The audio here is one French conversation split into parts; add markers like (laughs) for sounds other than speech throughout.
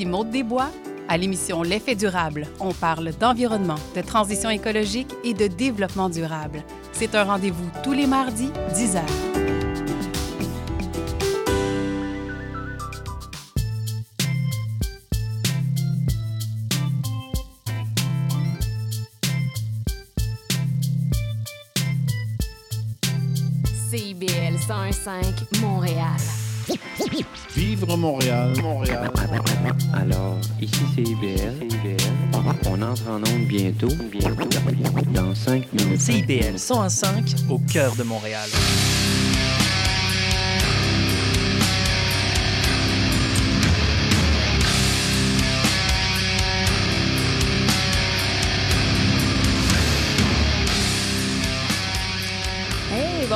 Ici Maude Desbois. À l'émission L'effet durable, on parle d'environnement, de transition écologique et de développement durable. C'est un rendez-vous tous les mardis, 10 h. CIBL 105 Montréal. Vivre Montréal, Montréal. Alors, ici c'est IBL. On entre en onde bientôt, bientôt, dans 5 minutes. CIBL 105 au cœur de Montréal.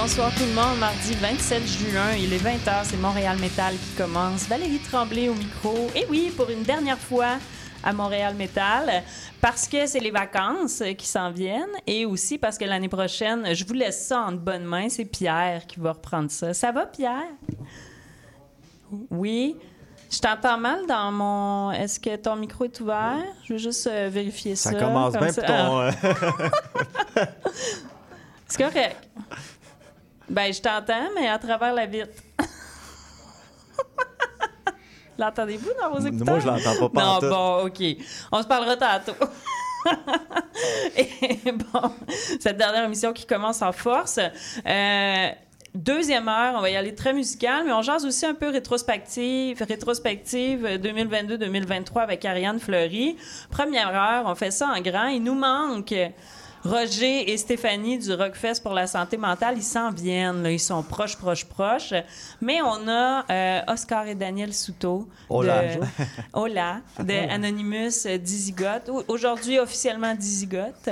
Bonsoir tout le monde. Mardi 27 juin, il est 20h, c'est Montréal Métal qui commence. Valérie Tremblay au micro. Et oui, pour une dernière fois à Montréal Métal, parce que c'est les vacances qui s'en viennent et aussi parce que l'année prochaine, je vous laisse ça en de bonnes mains, c'est Pierre qui va reprendre ça. Ça va, Pierre? Oui. Je t'entends mal dans mon. Est-ce que ton micro est ouvert? Je veux juste euh, vérifier ça. Ça commence comme bien ça. ton. Ah. (laughs) euh, C'est correct. Ben, je t'entends, mais à travers la vitre. (laughs) L'entendez-vous dans vos écouteurs? Moi, je l'entends pas Non, bon, OK. On se parlera tantôt. (laughs) Et bon, cette dernière émission qui commence en force. Euh, Deuxième heure, on va y aller très musical, mais on jase aussi un peu rétrospective, rétrospective 2022-2023 avec Ariane Fleury. Première heure, on fait ça en grand. Il nous manque Roger et Stéphanie du Rockfest pour la santé mentale. Ils s'en viennent, là. ils sont proches, proches, proches. Mais on a euh, Oscar et Daniel Souto. Hola. De, (laughs) Hola, de Anonymous Dizigote. Au- Aujourd'hui, officiellement Dizigote.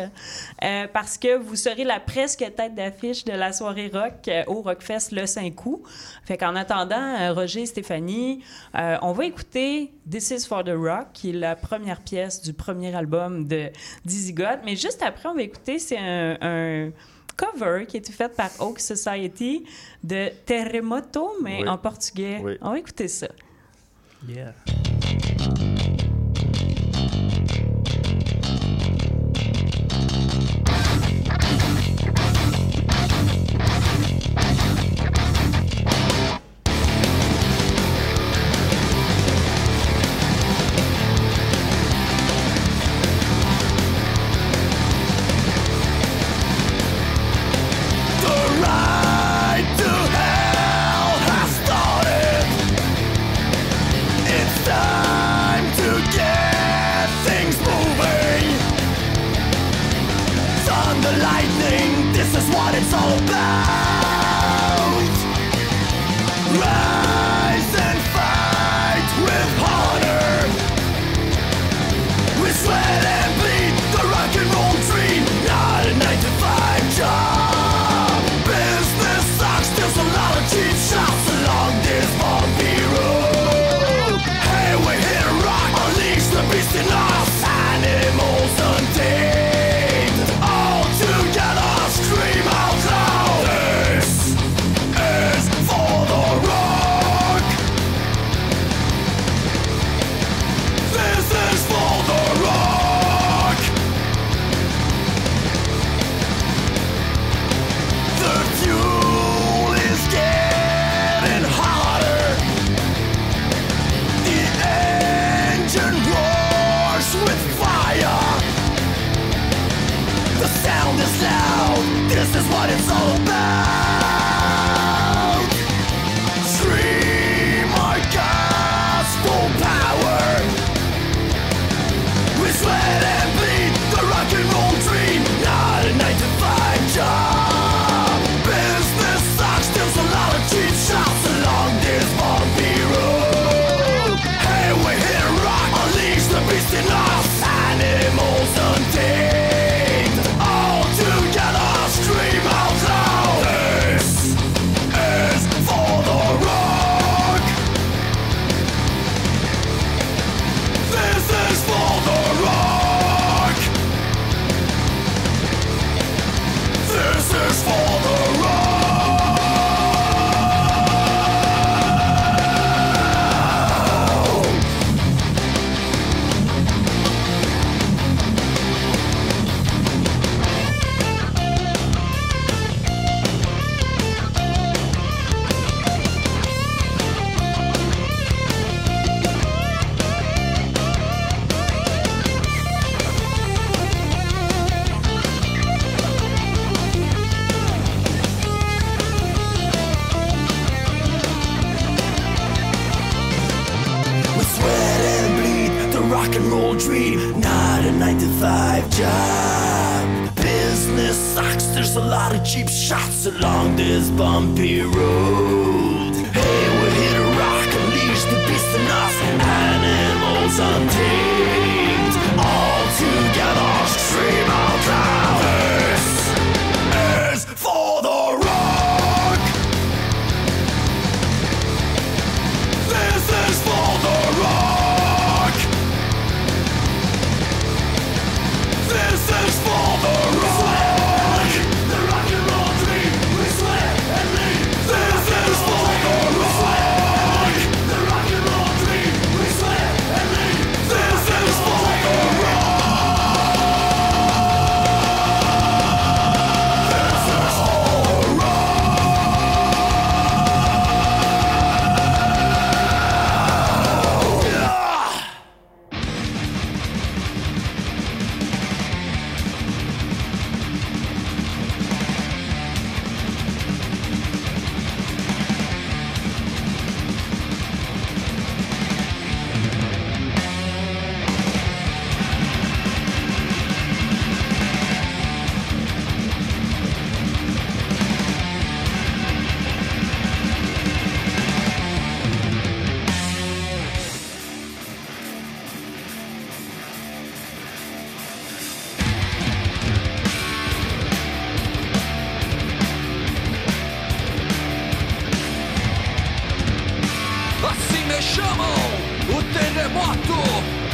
Euh, parce que vous serez la presque tête d'affiche de la soirée rock euh, au Rockfest le 5 août. Fait qu'en attendant, euh, Roger et Stéphanie, euh, on va écouter This is for the Rock, qui est la première pièce du premier album de Dizzy God. Mais juste après, on va écouter, c'est un, un cover qui a été fait par Oak Society de Terremoto, mais Oui. en portugais. Oui. On va écouter ça. Yeah.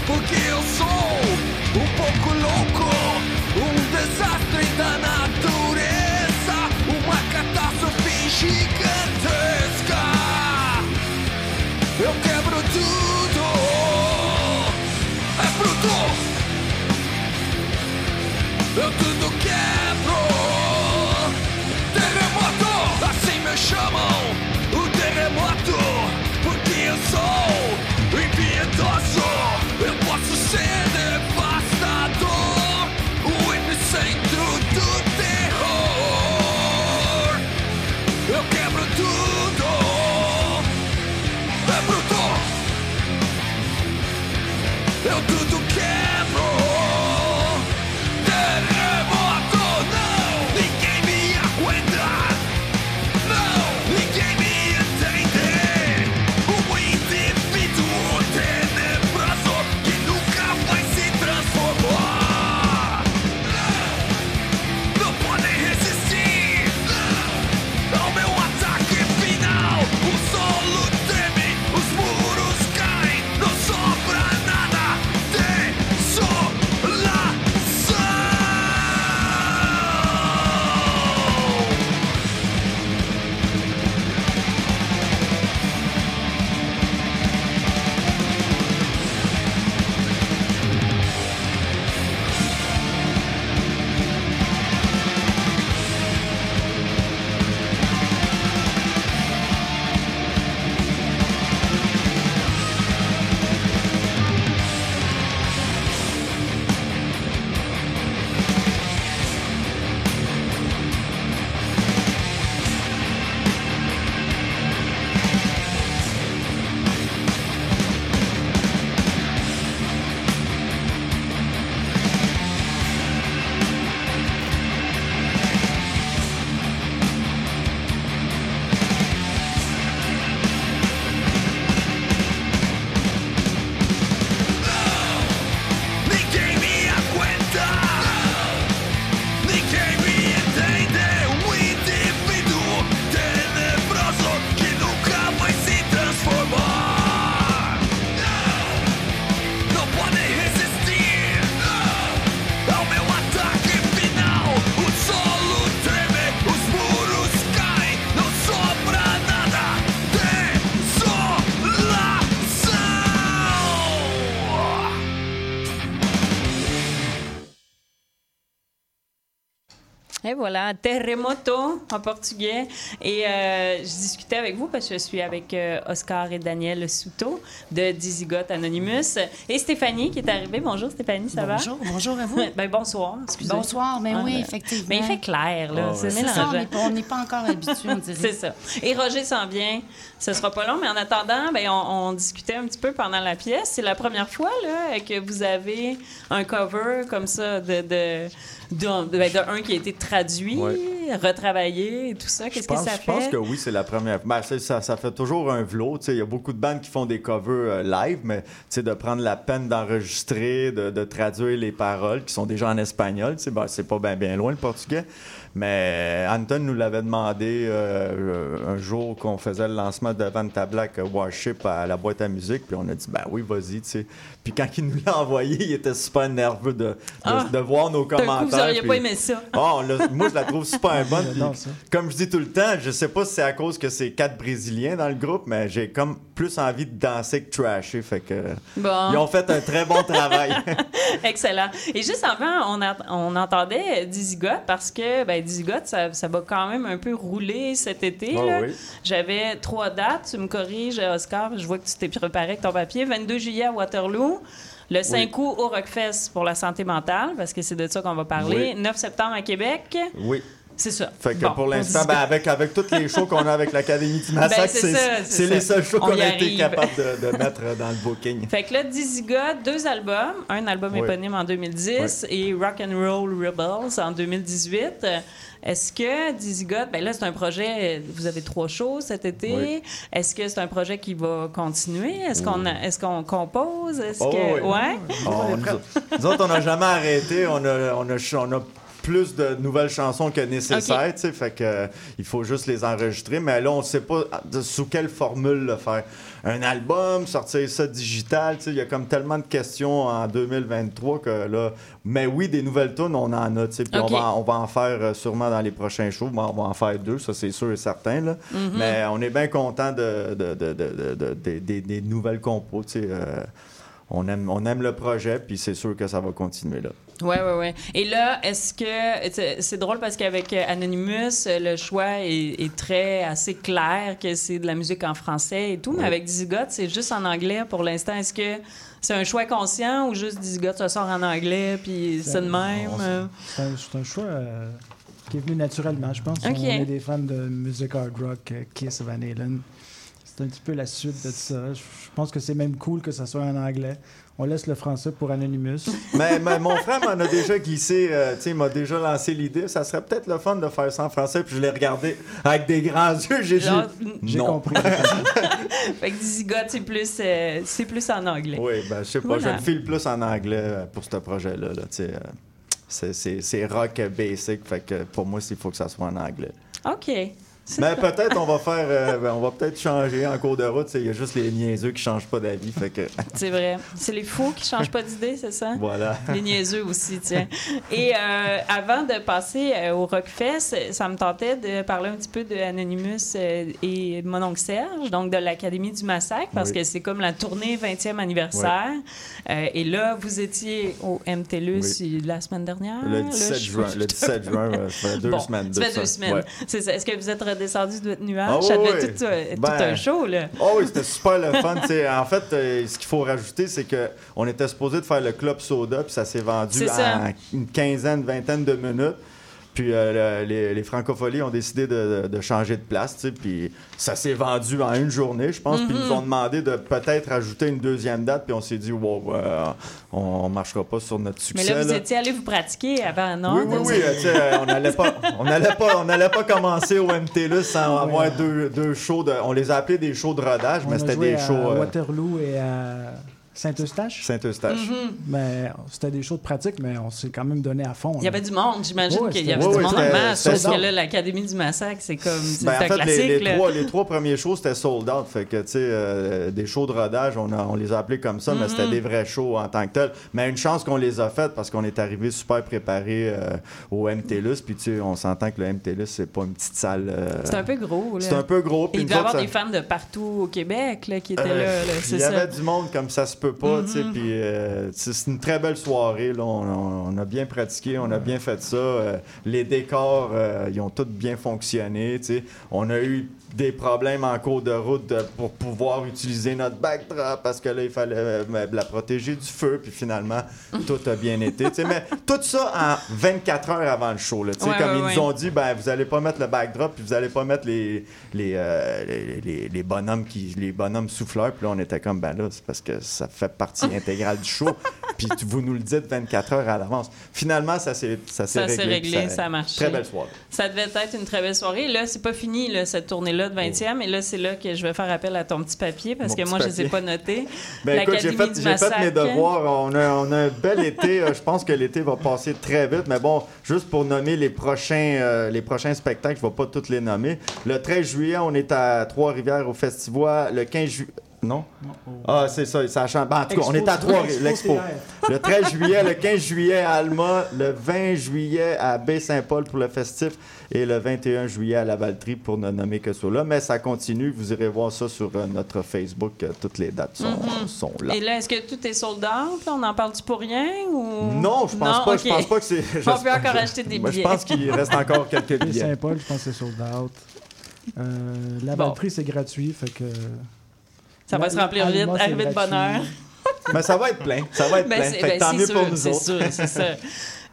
porque eu sou um pouco louco, um desastre da natureza, uma catástrofe gigantesca. Eu quebro tudo, é bruto. Eu tudo voilà, terremoto en portugais. Et euh, je discutais avec vous parce que je suis avec euh, Oscar et Daniel Souto de Dizigote Anonymous et Stéphanie qui est arrivée. Bonjour Stéphanie, ça bonjour, va? Bonjour à vous. (laughs) ben, bonsoir, excusez. Bonsoir, mais Ah, oui, ben, effectivement. Mais il fait clair, là. Ah, c'est ouais. Ça, on n'est pas, on n'est pas encore habitué, on dirait. (laughs) C'est ça. Et Roger s'en vient. Ce sera pas long, mais en attendant, ben, on, on discutait un petit peu pendant la pièce. C'est la première fois là, que vous avez un cover comme ça de, de, de, de- ben, un qui a été traduit, Ouais. retravaillé et tout ça. Qu'est-ce que ça je pense fait? que oui, c'est la première. Ben, ça, ça fait toujours un sais. Il y a beaucoup de bandes qui font des covers euh, live, mais de prendre la peine d'enregistrer, de, de traduire les paroles qui sont déjà en espagnol, ben, c'est pas bien bien loin le portugais. Mais Anton nous l'avait demandé euh, un jour qu'on faisait le lancement de Vanta Black euh, Warship à la boîte à musique, puis on a dit ben oui, vas-y, tu sais. Puis quand il nous l'a envoyé, il était super nerveux de, de, Ah! de voir nos commentaires. coup, vous n'auriez pas aimé ça. Oh, là, moi, je la trouve super (laughs) bonne. Puis. Comme je dis tout le temps, je sais pas si c'est à cause que c'est quatre Brésiliens dans le groupe, mais j'ai comme plus envie de danser que trasher. Fait que Bon. ils ont fait un très bon travail. (laughs) Excellent. Et juste avant, on, a- on entendait Dizzy parce que ben, Got, ça, ça va quand même un peu rouler cet été. Oh là. oui. J'avais trois dates. Tu me corriges, Oscar. Je vois que tu t'es préparé avec ton papier. 22 juillet à Waterloo. Le 5 août au Rockfest pour la santé mentale, parce que c'est de ça qu'on va parler. 9 septembre à Québec. Oui. C'est ça. Fait que Bon, pour l'instant, ben, avec, avec tous les shows qu'on a avec l'Académie du Massacre, Ben, c'est c'est les seuls shows On qu'on a été capable de, de mettre dans le booking. Fait que là, Dizzy God, deux albums. Un album Oui. éponyme en 2010 et Rock and Roll Rebels en 2018. Euh, Est-ce que Dizzy God, ben là, c'est un projet, vous avez trois shows cet été. Oui. Est-ce que c'est un projet qui va continuer? Est-ce qu'on qu'on compose? Est-ce Oh, que. oui. Ouais? On- nous, autres- nous autres, on n'a jamais arrêté. On a, on, a, ch- on a plus de nouvelles chansons que nécessaire, Ok. tu sais, fait que euh, il faut juste les enregistrer. Mais là, on ne sait pas sous quelle formule le faire. Un album, sortir ça digital, tu sais, il y a comme tellement de questions en 2023 que là... Mais oui, des nouvelles tunes, on en a, puis on, va, en- on va en faire euh, sûrement dans les prochains shows. Bon, on va en faire deux, ça c'est sûr et certain, là. Mm-hmm. Mais on est bien content de, de- de- de- de- de- de- des- nouvelles compos, tu sais. euh, on aime, on aime le projet, puis c'est sûr que ça va continuer là. Ouais, ouais, ouais. Et là, est-ce que. c'est- drôle parce qu'avec euh, Anonymous, euh, le choix est, est très assez clair que c'est de la musique en français et tout, mais avec Dizzy Got, c'est juste en anglais pour l'instant. Est-ce que c'est un choix conscient ou juste Dizzy Got se sort en anglais puis c'est de même? euh? C'est un, choix euh, qui est venu naturellement, je pense. Ok. On est des fans de musique hard rock, Kiss, Van Halen. C'est un petit peu la suite de ça. Je pense que c'est même cool que ça soit en anglais. On laisse le français pour Anonymous. (laughs) mais, mais mon frère m'en a déjà glissé, euh, tu sais, il m'a déjà lancé l'idée. Ça serait peut-être le fun de faire ça en français, puis je l'ai regardé avec des grands (laughs) yeux. J'ai Genre, dit, J'ai non. compris. (laughs) fait que c'est plus, euh, c'est plus en anglais. Oui, ben, je sais pas, Voilà. je le file plus en anglais euh, pour ce projet-là. Là, tu sais, euh, c'est rock basic, fait que pour moi, il faut que ça soit en anglais. OK. Mais (laughs) peut-être on va faire, euh, ben, on va peut-être changer en cours de route. Il y a juste les niaiseux qui changent pas d'avis, fait que (laughs) c'est vrai. C'est les fous qui changent pas d'idée, c'est ça? voilà. (laughs) Les niaiseux aussi, tiens. Et euh, avant de passer euh, au Rockfest, ça me tentait de parler un petit peu de Anonymous et mon oncle Serge, donc de l'Académie du Massacre, parce Oui. que c'est comme la tournée 20e anniversaire. Et là, vous étiez au MTLUS la semaine dernière. Le Là, 17 je- juin, le 17 juin, ça fait deux Bon, semaines. Ça fait deux semaines. Ouais. C'est ça. Est-ce que vous êtes redescendu de votre nuage? Ah ça oui. être tout, euh, tout Ben, un show, là. Oh oui, c'était super le fun. en fait, euh, ce qu'il faut rajouter, c'est que on était supposé de faire le club soda, puis ça s'est vendu en une quinzaine, vingtaine de minutes. Puis euh, le- les, les francopholies ont décidé de, changer de place, tu sais, puis ça s'est vendu en une journée, je pense. Puis ils nous ont demandé de peut-être ajouter une deuxième date, puis on s'est dit, wow, euh, on, on marchera pas sur notre Mais succès. là, vous là. étiez allé vous pratiquer avant, non? Oui, oui, oui. euh, tu sais, on n'allait pas, on allait pas, on allait pas commencer au MTLUS sans avoir deux, deux shows. De, on les a appelés des shows de rodage, On mais c'était des à shows euh, Waterloo et à Saint-Eustache? Saint-Eustache. Mais c'était des shows de pratique, mais on s'est quand même donné à fond. Il y avait du monde, j'imagine Ouais, qu'il y avait Ouais, du monde en masse. Parce que là, l'Académie du Massacre, c'est comme. C'est Ben, en fait, classique, les, trois, les trois premiers shows, c'était sold out. Fait que, tu sais, euh, des shows de rodage, on, a- on les a appelés comme ça, mais Mm-hmm. c'était des vrais shows en tant que tels. Mais une chance qu'on les a faites parce qu'on est arrivé super préparé euh, au MTLUS. Puis, tu sais, on s'entend que le MTLUS, c'est pas une petite salle. euh, C'est un peu gros, là. c'est un peu gros. Il devait y avoir des fans de partout au Québec là, qui étaient Euh, là, là, Il y ça. avait du monde comme ça se peut. Peux pas, tu sais, Mhm. puis euh, c'est une très belle soirée, là. On, on- on a bien pratiqué, on a bien fait ça. euh, les décors, euh, ils ont tous bien fonctionné, tu sais. On a eu des problèmes en cours de route de- pour pouvoir utiliser notre backdrop parce que là, il fallait euh, la protéger du feu, puis finalement, tout a bien été. Mais tout ça en 24 heures avant le show, là, Ouais, comme ouais, ils ouais. nous ont dit, ben, vous allez pas mettre le backdrop, puis vous allez pas mettre les, les, euh, les, les- les bonhommes qui, les bonhommes souffleurs, puis là, on était comme, ben là, c'est parce que ça fait partie (laughs) intégrale du show, puis vous nous le dites 24 heures à l'avance. Finalement, ça s'est ça s'est Ça réglé. s'est réglé, ça a marché. Très belle soirée. Ça devait être une très belle soirée. Là, c'est pas fini, là, cette tournée-là de 20e. Et là, c'est là que je vais faire appel à ton petit papier parce Mon que moi, je ne les ai pas notés. (laughs) Ben écoute, j'ai fait, mes devoirs. On a, on a un bel été. Euh, Je pense que l'été va passer très vite. Mais bon, juste pour nommer les prochains, euh, les prochains spectacles, je ne vais pas tous les nommer. Le 13 juillet, on est à Trois-Rivières au Festival. Le 15 juillet. Non? Ah, c'est ça, ça change. Ben, en tout cas, on est à trois, Expo l'expo. Le 13 juillet, le 15 juillet à Alma, le 20 juillet à Baie-Saint-Paul pour le festif et le 21 juillet à la Valtrie pour ne nommer que cela. Mais ça continue, vous irez voir ça sur euh, notre Facebook. euh, toutes les dates sont, Mhm. sont là. Et là, est-ce que tout est sold out? là? On en parle-tu pour rien? Ou... Non, je pense pas. Je pense pas que c'est. (laughs) On j'espère- peut encore acheter des billets. Je pense qu'il reste encore (laughs) quelques Et billets. Saint-Paul, je pense que c'est sold out. Euh, la Bon. Valtrie, c'est gratuit, fait que... Ça va se remplir vite, c'est arriver de bonne heure. Mais ça va être plein. Ça va être (laughs) Ben, plein. c'est- ben, tant c'est mieux sûr, pour nous c'est autres. sûr, c'est ça.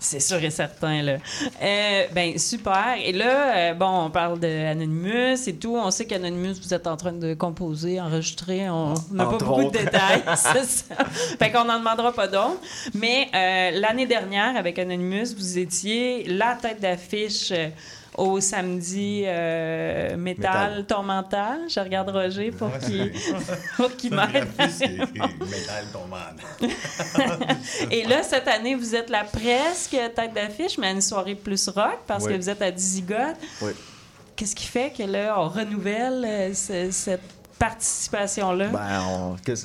C'est sûr et certain, là. Euh, ben, super. Et là, euh, bon, on parle d'Anonymous et tout. On sait qu'Anonymous, vous êtes en train de composer, enregistrer. On n'a pas beaucoup autres. de détails, (laughs) c'est ça. Fait qu'on n'en demandera pas d'autres. Mais euh, l'année dernière, avec Anonymous, vous étiez la tête d'affiche au samedi euh, métal, Métal. tourmental. Je regarde Roger pour qu'il (laughs) (laughs) qu'il m'aide. Métal tombant. (laughs) Et là, cette année, vous êtes la presque tête d'affiche, mais à une soirée plus rock parce Oui. que vous êtes à Disigote. Oui. Qu'est-ce qui fait que là, on renouvelle euh, ce- cette participation-là? Ben,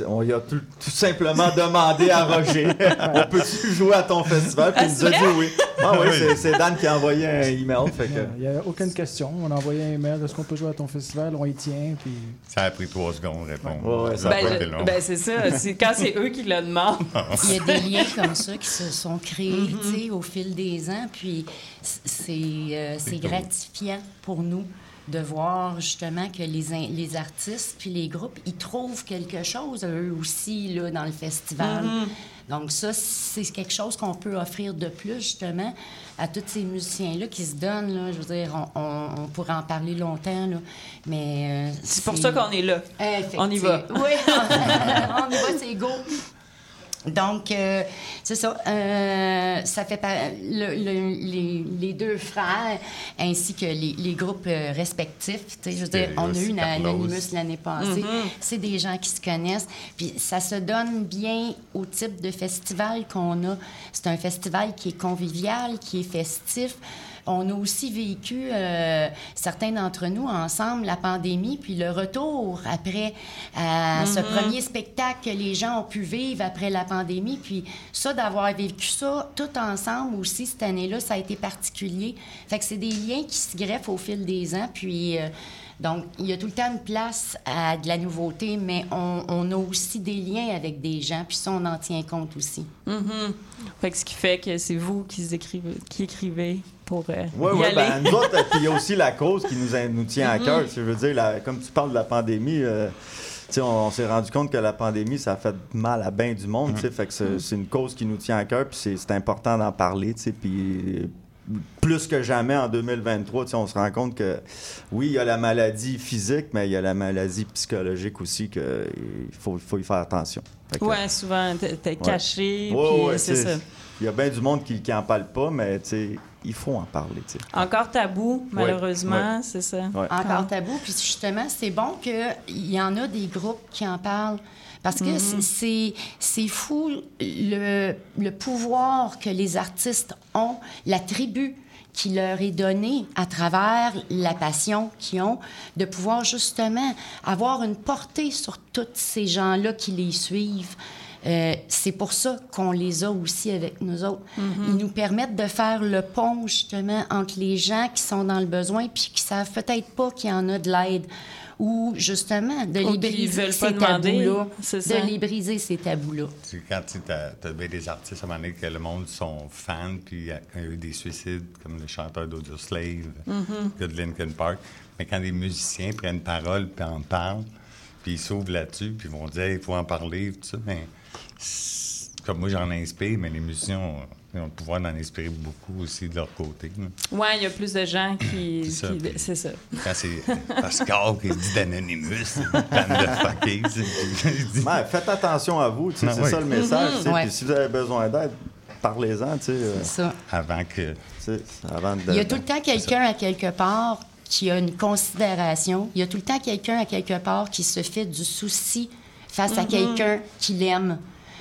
on, y a tout, tout simplement demandé à Roger (laughs) on peut-tu jouer à ton festival? Puis Ah, il nous a c'est dit oui. Ah oui, c'est, c'est Dan qui a envoyé un email. Fait que, Il n'y a aucune question. On a envoyé un email. Est-ce qu'on peut jouer à ton festival? On y tient. Puis... Ça a pris trois secondes de répondre. Ouais, ouais, ça a ben, je- long. ben, c'est ça. C'est quand c'est eux qui le demandent. Il y a des liens comme ça qui se sont créés Mm-hmm. au fil des ans. Puis c'est euh, gratifiant pour nous de voir justement que les, les artistes puis les groupes, ils trouvent quelque chose, eux aussi, là, dans le festival. Mm-hmm. Donc ça, c'est quelque chose qu'on peut offrir de plus, justement, à tous ces musiciens-là qui se donnent. Là, je veux dire, on, on- on pourrait en parler longtemps, là, mais... euh, C'est pour ça qu'on est là. On y va. Oui, (laughs) on y va, c'est go. Donc, euh, c'est ça. euh, ça fait pas, le- le- les, les deux frères ainsi que les, les groupes euh, respectifs. tu sais, Je veux dire, on a eu une. Anonymous l'année passée. C'est des gens qui se connaissent. Puis ça se donne bien au type de festival qu'on a. C'est un festival qui est convivial, qui est festif. On a aussi vécu, euh, certains d'entre nous, ensemble, la pandémie, puis le retour après à ce premier spectacle que les gens ont pu vivre après la pandémie. Puis ça, d'avoir vécu ça tout ensemble aussi cette année-là, ça a été particulier. Fait que c'est des liens qui se greffent au fil des ans. Puis euh, donc, il y a tout le temps une place à de la nouveauté, mais on, on a aussi des liens avec des gens, puis ça, on en tient compte aussi. Mhm. Fait que ce qui fait que c'est vous qui écrivez, qui écrivez pour euh, Oui, y oui, aller. ben, nous autres, puis il y a aussi la cause qui nous, nous tient à cœur. Je veux dire, la- comme tu parles de la pandémie, euh, tu sais, on, on s'est rendu compte que la pandémie, ça a fait mal à bien du monde. tu sais, Fait que c'est une cause qui nous tient à cœur, puis c'est- important d'en parler. tu sais, Puis plus que jamais en 2023, tu sais, on se rend compte que oui, il y a la maladie physique, mais il y a la maladie psychologique aussi, qu'il faut, faut y faire attention. Que- Ouais, souvent, t'es t'es caché, Ouais, puis ouais, c'est ça. Il y a bien du monde qui n'en parle pas, mais tu sais, il faut en parler. Encore tabou, malheureusement, ouais. c'est ça. Ouais. Encore tabou. Puis justement, c'est bon qu'il y en a des groupes qui en parlent. Parce que c'est- c'est fou le, le pouvoir que les artistes ont, la tribu qui leur est donnée à travers la passion qu'ils ont, de pouvoir justement avoir une portée sur tous ces gens-là qui les suivent. Euh, c'est pour ça qu'on les a aussi avec nous autres. Ils nous permettent de faire le pont, justement, entre les gens qui sont dans le besoin puis qui savent peut-être pas qu'il y en a de l'aide ou justement de Ou les qui briser veulent pas ces demander, tabous-là. De les briser ces tabous-là. C'est quand tu as, bien des artistes à un moment donné que le monde sont fans, puis il y a il y a eu des suicides, comme le chanteur d'Audio Slave, Mhm. gars de Linkin Park. Mais quand des musiciens prennent parole, puis en parlent, puis ils s'ouvrent là-dessus, puis ils vont dire, il faut en parler, tout ça, mais comme moi, j'en inspire, mais les musiciens ont, ils ont le pouvoir d'en inspirer beaucoup aussi de leur côté. Ouais, il y a plus de gens qui. C'est ça, qui- puis- C'est ça. Quand c'est Oscar qui dit d'Anonymous, de fuckers, dit- Ouais, faites attention à vous, tu sais, Ah c'est oui. ça le message. Ouais. Puis si vous avez besoin d'aide, parlez-en, tu sais, euh, C'est ça. avant que... avant de... Il y a tout le temps quelqu'un à quelque part qui a une considération. Il y a tout le temps quelqu'un à quelque part qui se fait du souci face à quelqu'un qui l'aime.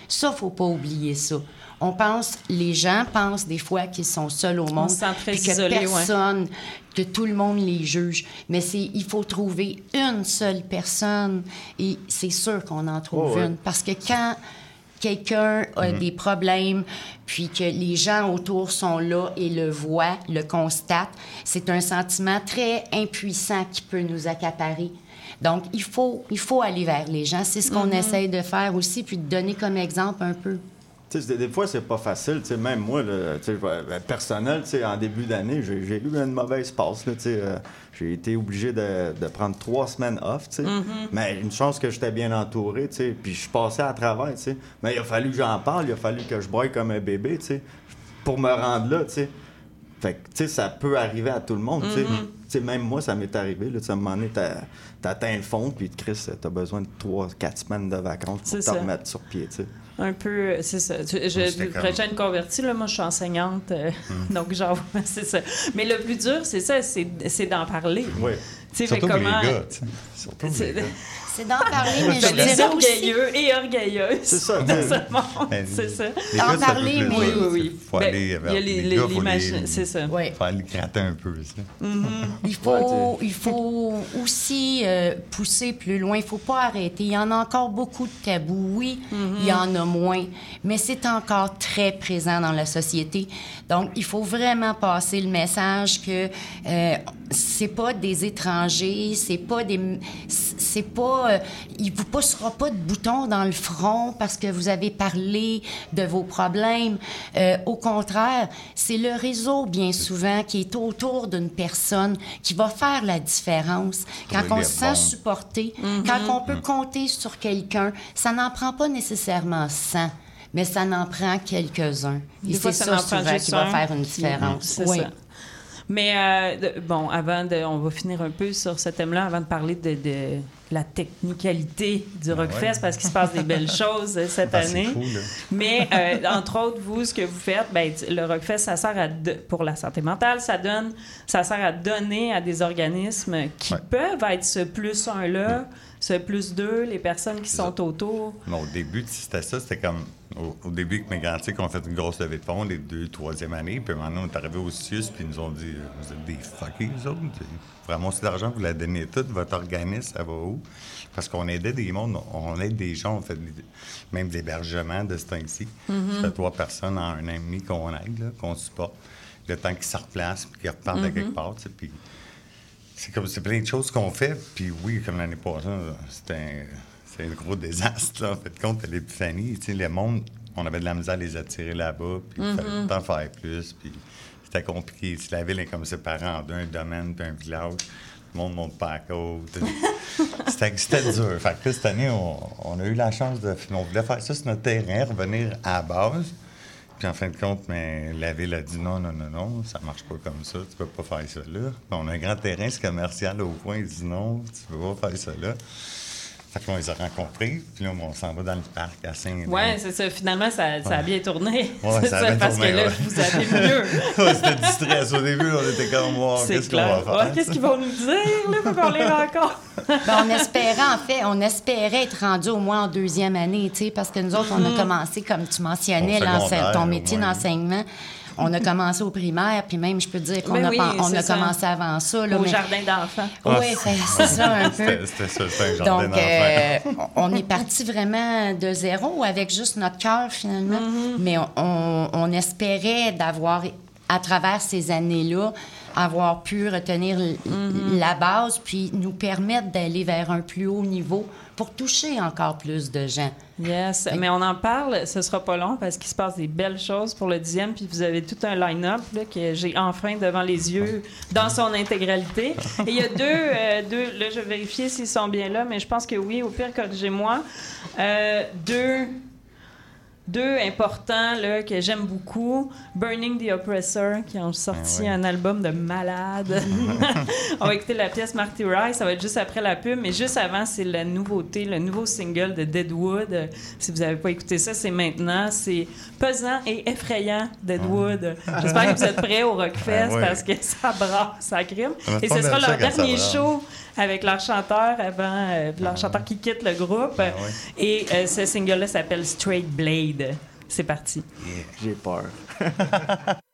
Ça, faut pas oublier ça. On pense, les gens pensent des fois qu'ils sont seuls au monde, que ouais. personne, que tout le monde les juge. Mais c'est, il faut trouver une seule personne, et c'est sûr qu'on en trouve Oh, ouais. une, parce que quand quelqu'un a des problèmes, puis que les gens autour sont là et le voient, le constatent, c'est un sentiment très impuissant qui peut nous accaparer. Donc, il faut, il faut aller vers les gens. C'est ce qu'on essaye de faire aussi, puis de donner comme exemple un peu. Des, des fois, c'est pas facile. Même moi, là, ben, personnel, en début d'année, j'ai eu une mauvaise passe. euh, j'ai été obligé de, de prendre trois semaines off. sais. Mais une chance que j'étais bien entouré. Puis je passais à travers. Mais il a fallu que j'en parle. Il a fallu que je broye comme un bébé pour me rendre là. Fait que, tu sais, ça peut arriver à tout le monde, sais, même moi, ça m'est arrivé, là, à un moment donné, atteint le fond, puis Chris, t'as besoin de 3-4 semaines de vacances pour te remettre sur pied. Un peu, c'est ça. Je, c'était comme- prochaine convertie, là, moi, je suis enseignante, euh, (laughs) donc genre, (laughs) c'est ça. Mais le plus dur, c'est ça, c'est c'est d'en parler. Oui. Tu sais, fait Surtout pour les comment- gars. Surtout les gars. (laughs) C'est d'en parler, mais je les dirais aussi... orgueilleux et orgueilleuses C'est ça, de (laughs) mais- ce monde. Ben, C'est ça. Les En gars, c'est un peu parler, mais- Oui, oui. Faut Ben, aller vers il y a les- les les- gars, faut l'imagine- les- c'est ça. Ouais. faut aller gratter un peu, ça. Il faut, il faut aussi euh, pousser plus loin. Il faut pas arrêter. Il y en a encore beaucoup de tabous. Oui, il y en a moins, mais c'est encore très présent dans la société. Donc, il faut vraiment passer le message que euh, c'est pas des étrangers, c'est pas des, c'est pas, euh, il vous poussera pas de bouton dans le front parce que vous avez parlé de vos problèmes. Euh, au contraire, c'est le réseau bien souvent qui est autour d'une personne qui va faire la différence. Quand on se sent supporté, quand on peut compter sur quelqu'un, ça n'en prend pas nécessairement 100. Mais ça n'en prend quelques-uns. Et c'est ça souvent qui va faire une différence. Oui. ça. Mais euh, de- bon, avant de, on va finir un peu sur ce thème-là, avant de parler de, de la technicalité du Rockfest, ouais. parce qu'il se passe des belles choses euh, cette c'est année. Mais euh, entre autres, vous, ce que vous faites, ben, le Rockfest, ça sert à pour la santé mentale, ça donne, ça sert à donner à des organismes qui Ouais. peuvent être ce plus un là, ce plus deux, les personnes qui sont autour. Au début, c'était ça. C'était comme au, au début que mes grands qu'on fait une grosse levée de fonds, les deux, troisième année. Puis maintenant, on est arrivé au CIUS, puis ils nous ont dit euh, Vous êtes des fuckers, vous autres. Vous ramassez l'argent, vous la donnez toute. Votre organisme, ça va où? Parce qu'on aidait des mondes, on aide des gens, on fait des- même de l'hébergement de ce temps-ci. Ça fait trois personnes en un an et demi qu'on aide, qu'on supporte. Le temps qu'ils se replacent, puis qu'ils repartent à quelque part. Puis c'est comme c'est plein de choses qu'on fait. Puis oui, comme l'année passée, c'était un, un gros désastre. Là. En fait, compte, à l'épiphanie, tu sais, le monde, on avait de la misère à les attirer là-bas. Puis il fallait tout le temps faire plus. Puis c'était compliqué. Tu sais, la ville est comme séparée en deux, un domaine puis un village. Le monde monte pas à côte. (laughs) c'était, c'était dur. Fait que là, cette année, on, on a eu la chance de. On voulait faire ça sur notre terrain, revenir à la base. Puis en fin de compte, mais la ville a dit non, non, non, non, ça marche pas comme ça, tu peux pas faire ça là. On a un grand terrain, c'est commercial au coin, il dit non, tu peux pas faire ça là. Fait qu'on les a rencontrés, puis là, on s'en va dans le parc à saint Ouais, c'est ça. Finalement, ça, ça a bien tourné. Ouais, (laughs) c'est ça a ça, bien parce tourné, que là, ouais. vous avez mieux. (laughs) ouais, C'était du stress. Au début, on était comme, wow, C'est qu'est-ce qu'on clair. va faire? Ouais, qu'est-ce qu'ils vont nous dire, là, pour qu'on les (laughs) rencontre? Ben, on espérait, en fait, on espérait être rendu au moins en deuxième année, tu sais, parce que nous autres, on a commencé, comme tu mentionnais, ton métier d'enseignement. On a commencé au primaire, puis même, je peux te dire qu'on Ben a, oui, on a ça. commencé avant ça. Là, Au mais- jardin d'enfants. Oui, c'est c'est ça un peu. C'était ça, c'était un jardin Donc, d'enfants. euh, on est parti vraiment de zéro avec juste notre cœur, finalement. Mm-hmm. Mais on, on- on espérait d'avoir, à travers ces années-là, avoir pu retenir l- la base, puis nous permettre d'aller vers un plus haut niveau pour toucher encore plus de gens. Yes, mais on en parle, ce sera pas long parce qu'il se passe des belles choses pour le dixième, puis vous avez tout un line-up là, que j'ai enfin devant les yeux dans son intégralité. Et il y a deux, euh, deux, là je vais vérifier s'ils sont bien là, mais je pense que oui, au pire, corrigez-moi. Euh, deux, deux importants là, que j'aime beaucoup. Burning the Oppressor, qui ont sorti un album de malade. (laughs) On va écouter la pièce Marty Rice, ça va être juste après la pub, mais juste avant, c'est la nouveauté, le nouveau single de Deadwood. Si vous n'avez pas écouté ça, c'est maintenant. C'est pesant et effrayant, Deadwood. J'espère que vous êtes prêts au Rockfest Ah ouais. parce que ça brasse, ça crime. Et ce sera leur dernier show avec leur chanteur avant, euh, leur chanteur qui quitte le groupe. Et euh, ce single-là s'appelle Straight Blade. C'est parti. J'ai peur. (laughs)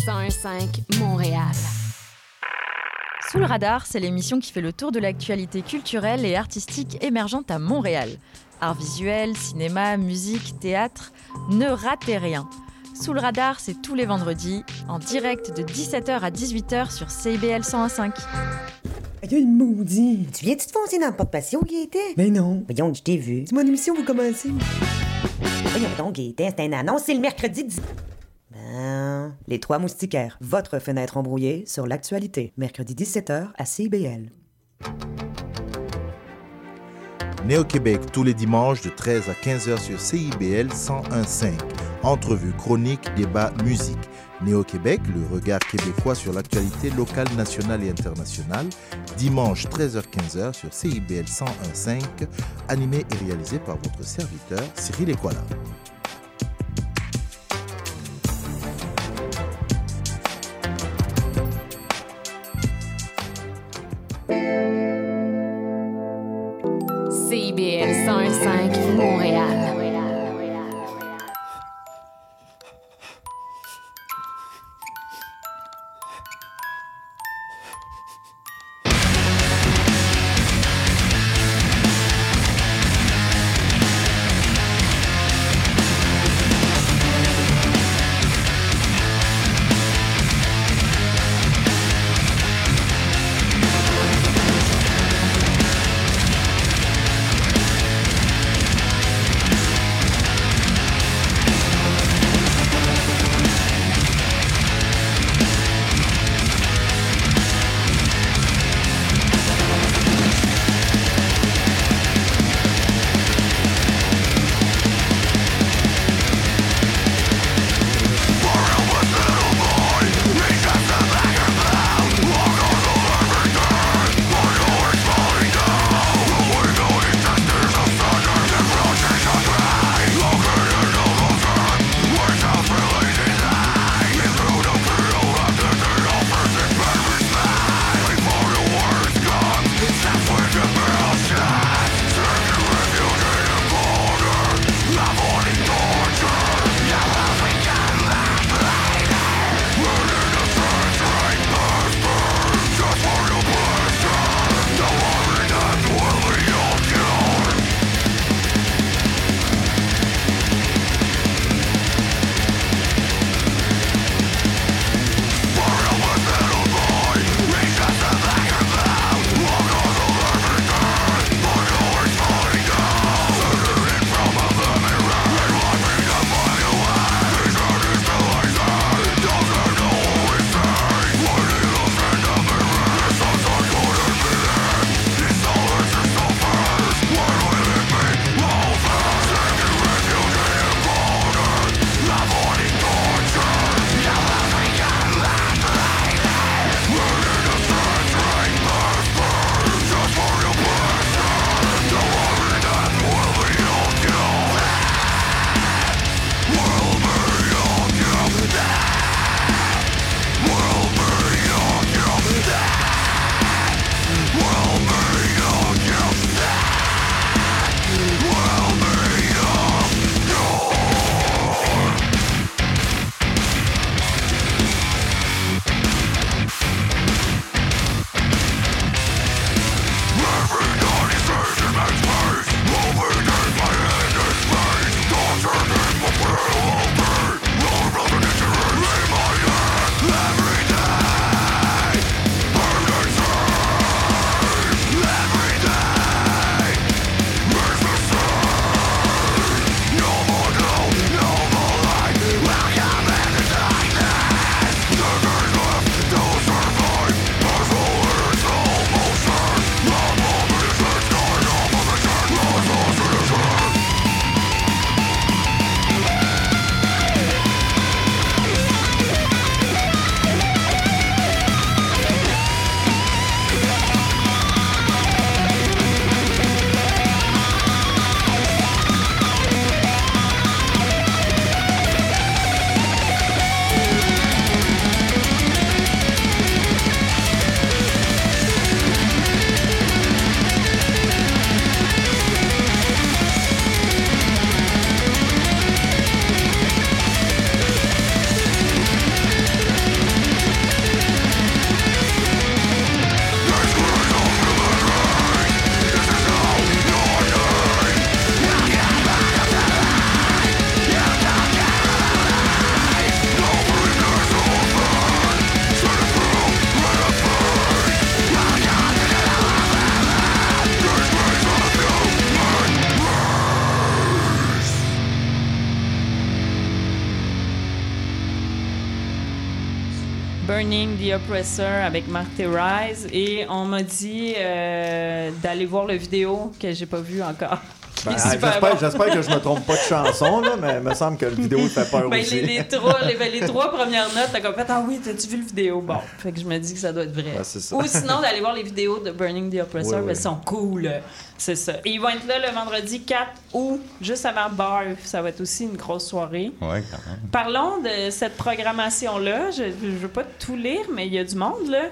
101.5 Montréal. Sous le radar, c'est l'émission qui fait le tour de l'actualité culturelle et artistique émergente à Montréal. Art visuel, cinéma, musique, théâtre, ne ratez rien. Sous le radar, c'est tous les vendredis, en direct de 17h à 18h sur CIBL 101.5. Aïe, maudit! Tu viens-tu te foncer dans le porte-patio, Gaëtan? Ben non. Voyons, je t'ai vu. C'est mon émission, vous commencez. Voyons donc, Gaëtan, c'est un annonce, c'est le mercredi 10... Ben... Les Trois Moustiquaires, votre fenêtre embrouillée sur l'actualité. Mercredi 17h à CIBL. Néo-Québec tous les dimanches de 13 à 15h sur CIBL 101.5. Entrevue, chronique, débat, musique. Néo-Québec, le regard québécois sur l'actualité locale, nationale et internationale. Dimanche 13h-15h sur CIBL 101.5. Animé et réalisé par votre serviteur Cyril Equala. The Oppressor avec Mark Rise et on m'a dit euh, d'aller voir le vidéo que j'ai pas vu encore. Ben, J'espère que je me trompe pas de chanson, là, mais il me semble que le vidéo fait peur Ben, aussi. les, les trois, les, ben, les trois premières notes, t'as comme fait Ah oui, t'as-tu vu le vidéo? Bon, fait que je me dis que ça doit être vrai. Ben, ça. Ou sinon d'aller voir les vidéos de Burning the Oppressor, Oui, oui. elles sont cool. C'est ça. Et ils vont être là le vendredi 4 août, juste avant Barf. Ça va être aussi une grosse soirée. Ouais, quand même. Parlons de cette programmation-là. Je ne veux pas tout lire, mais il y a du monde, là.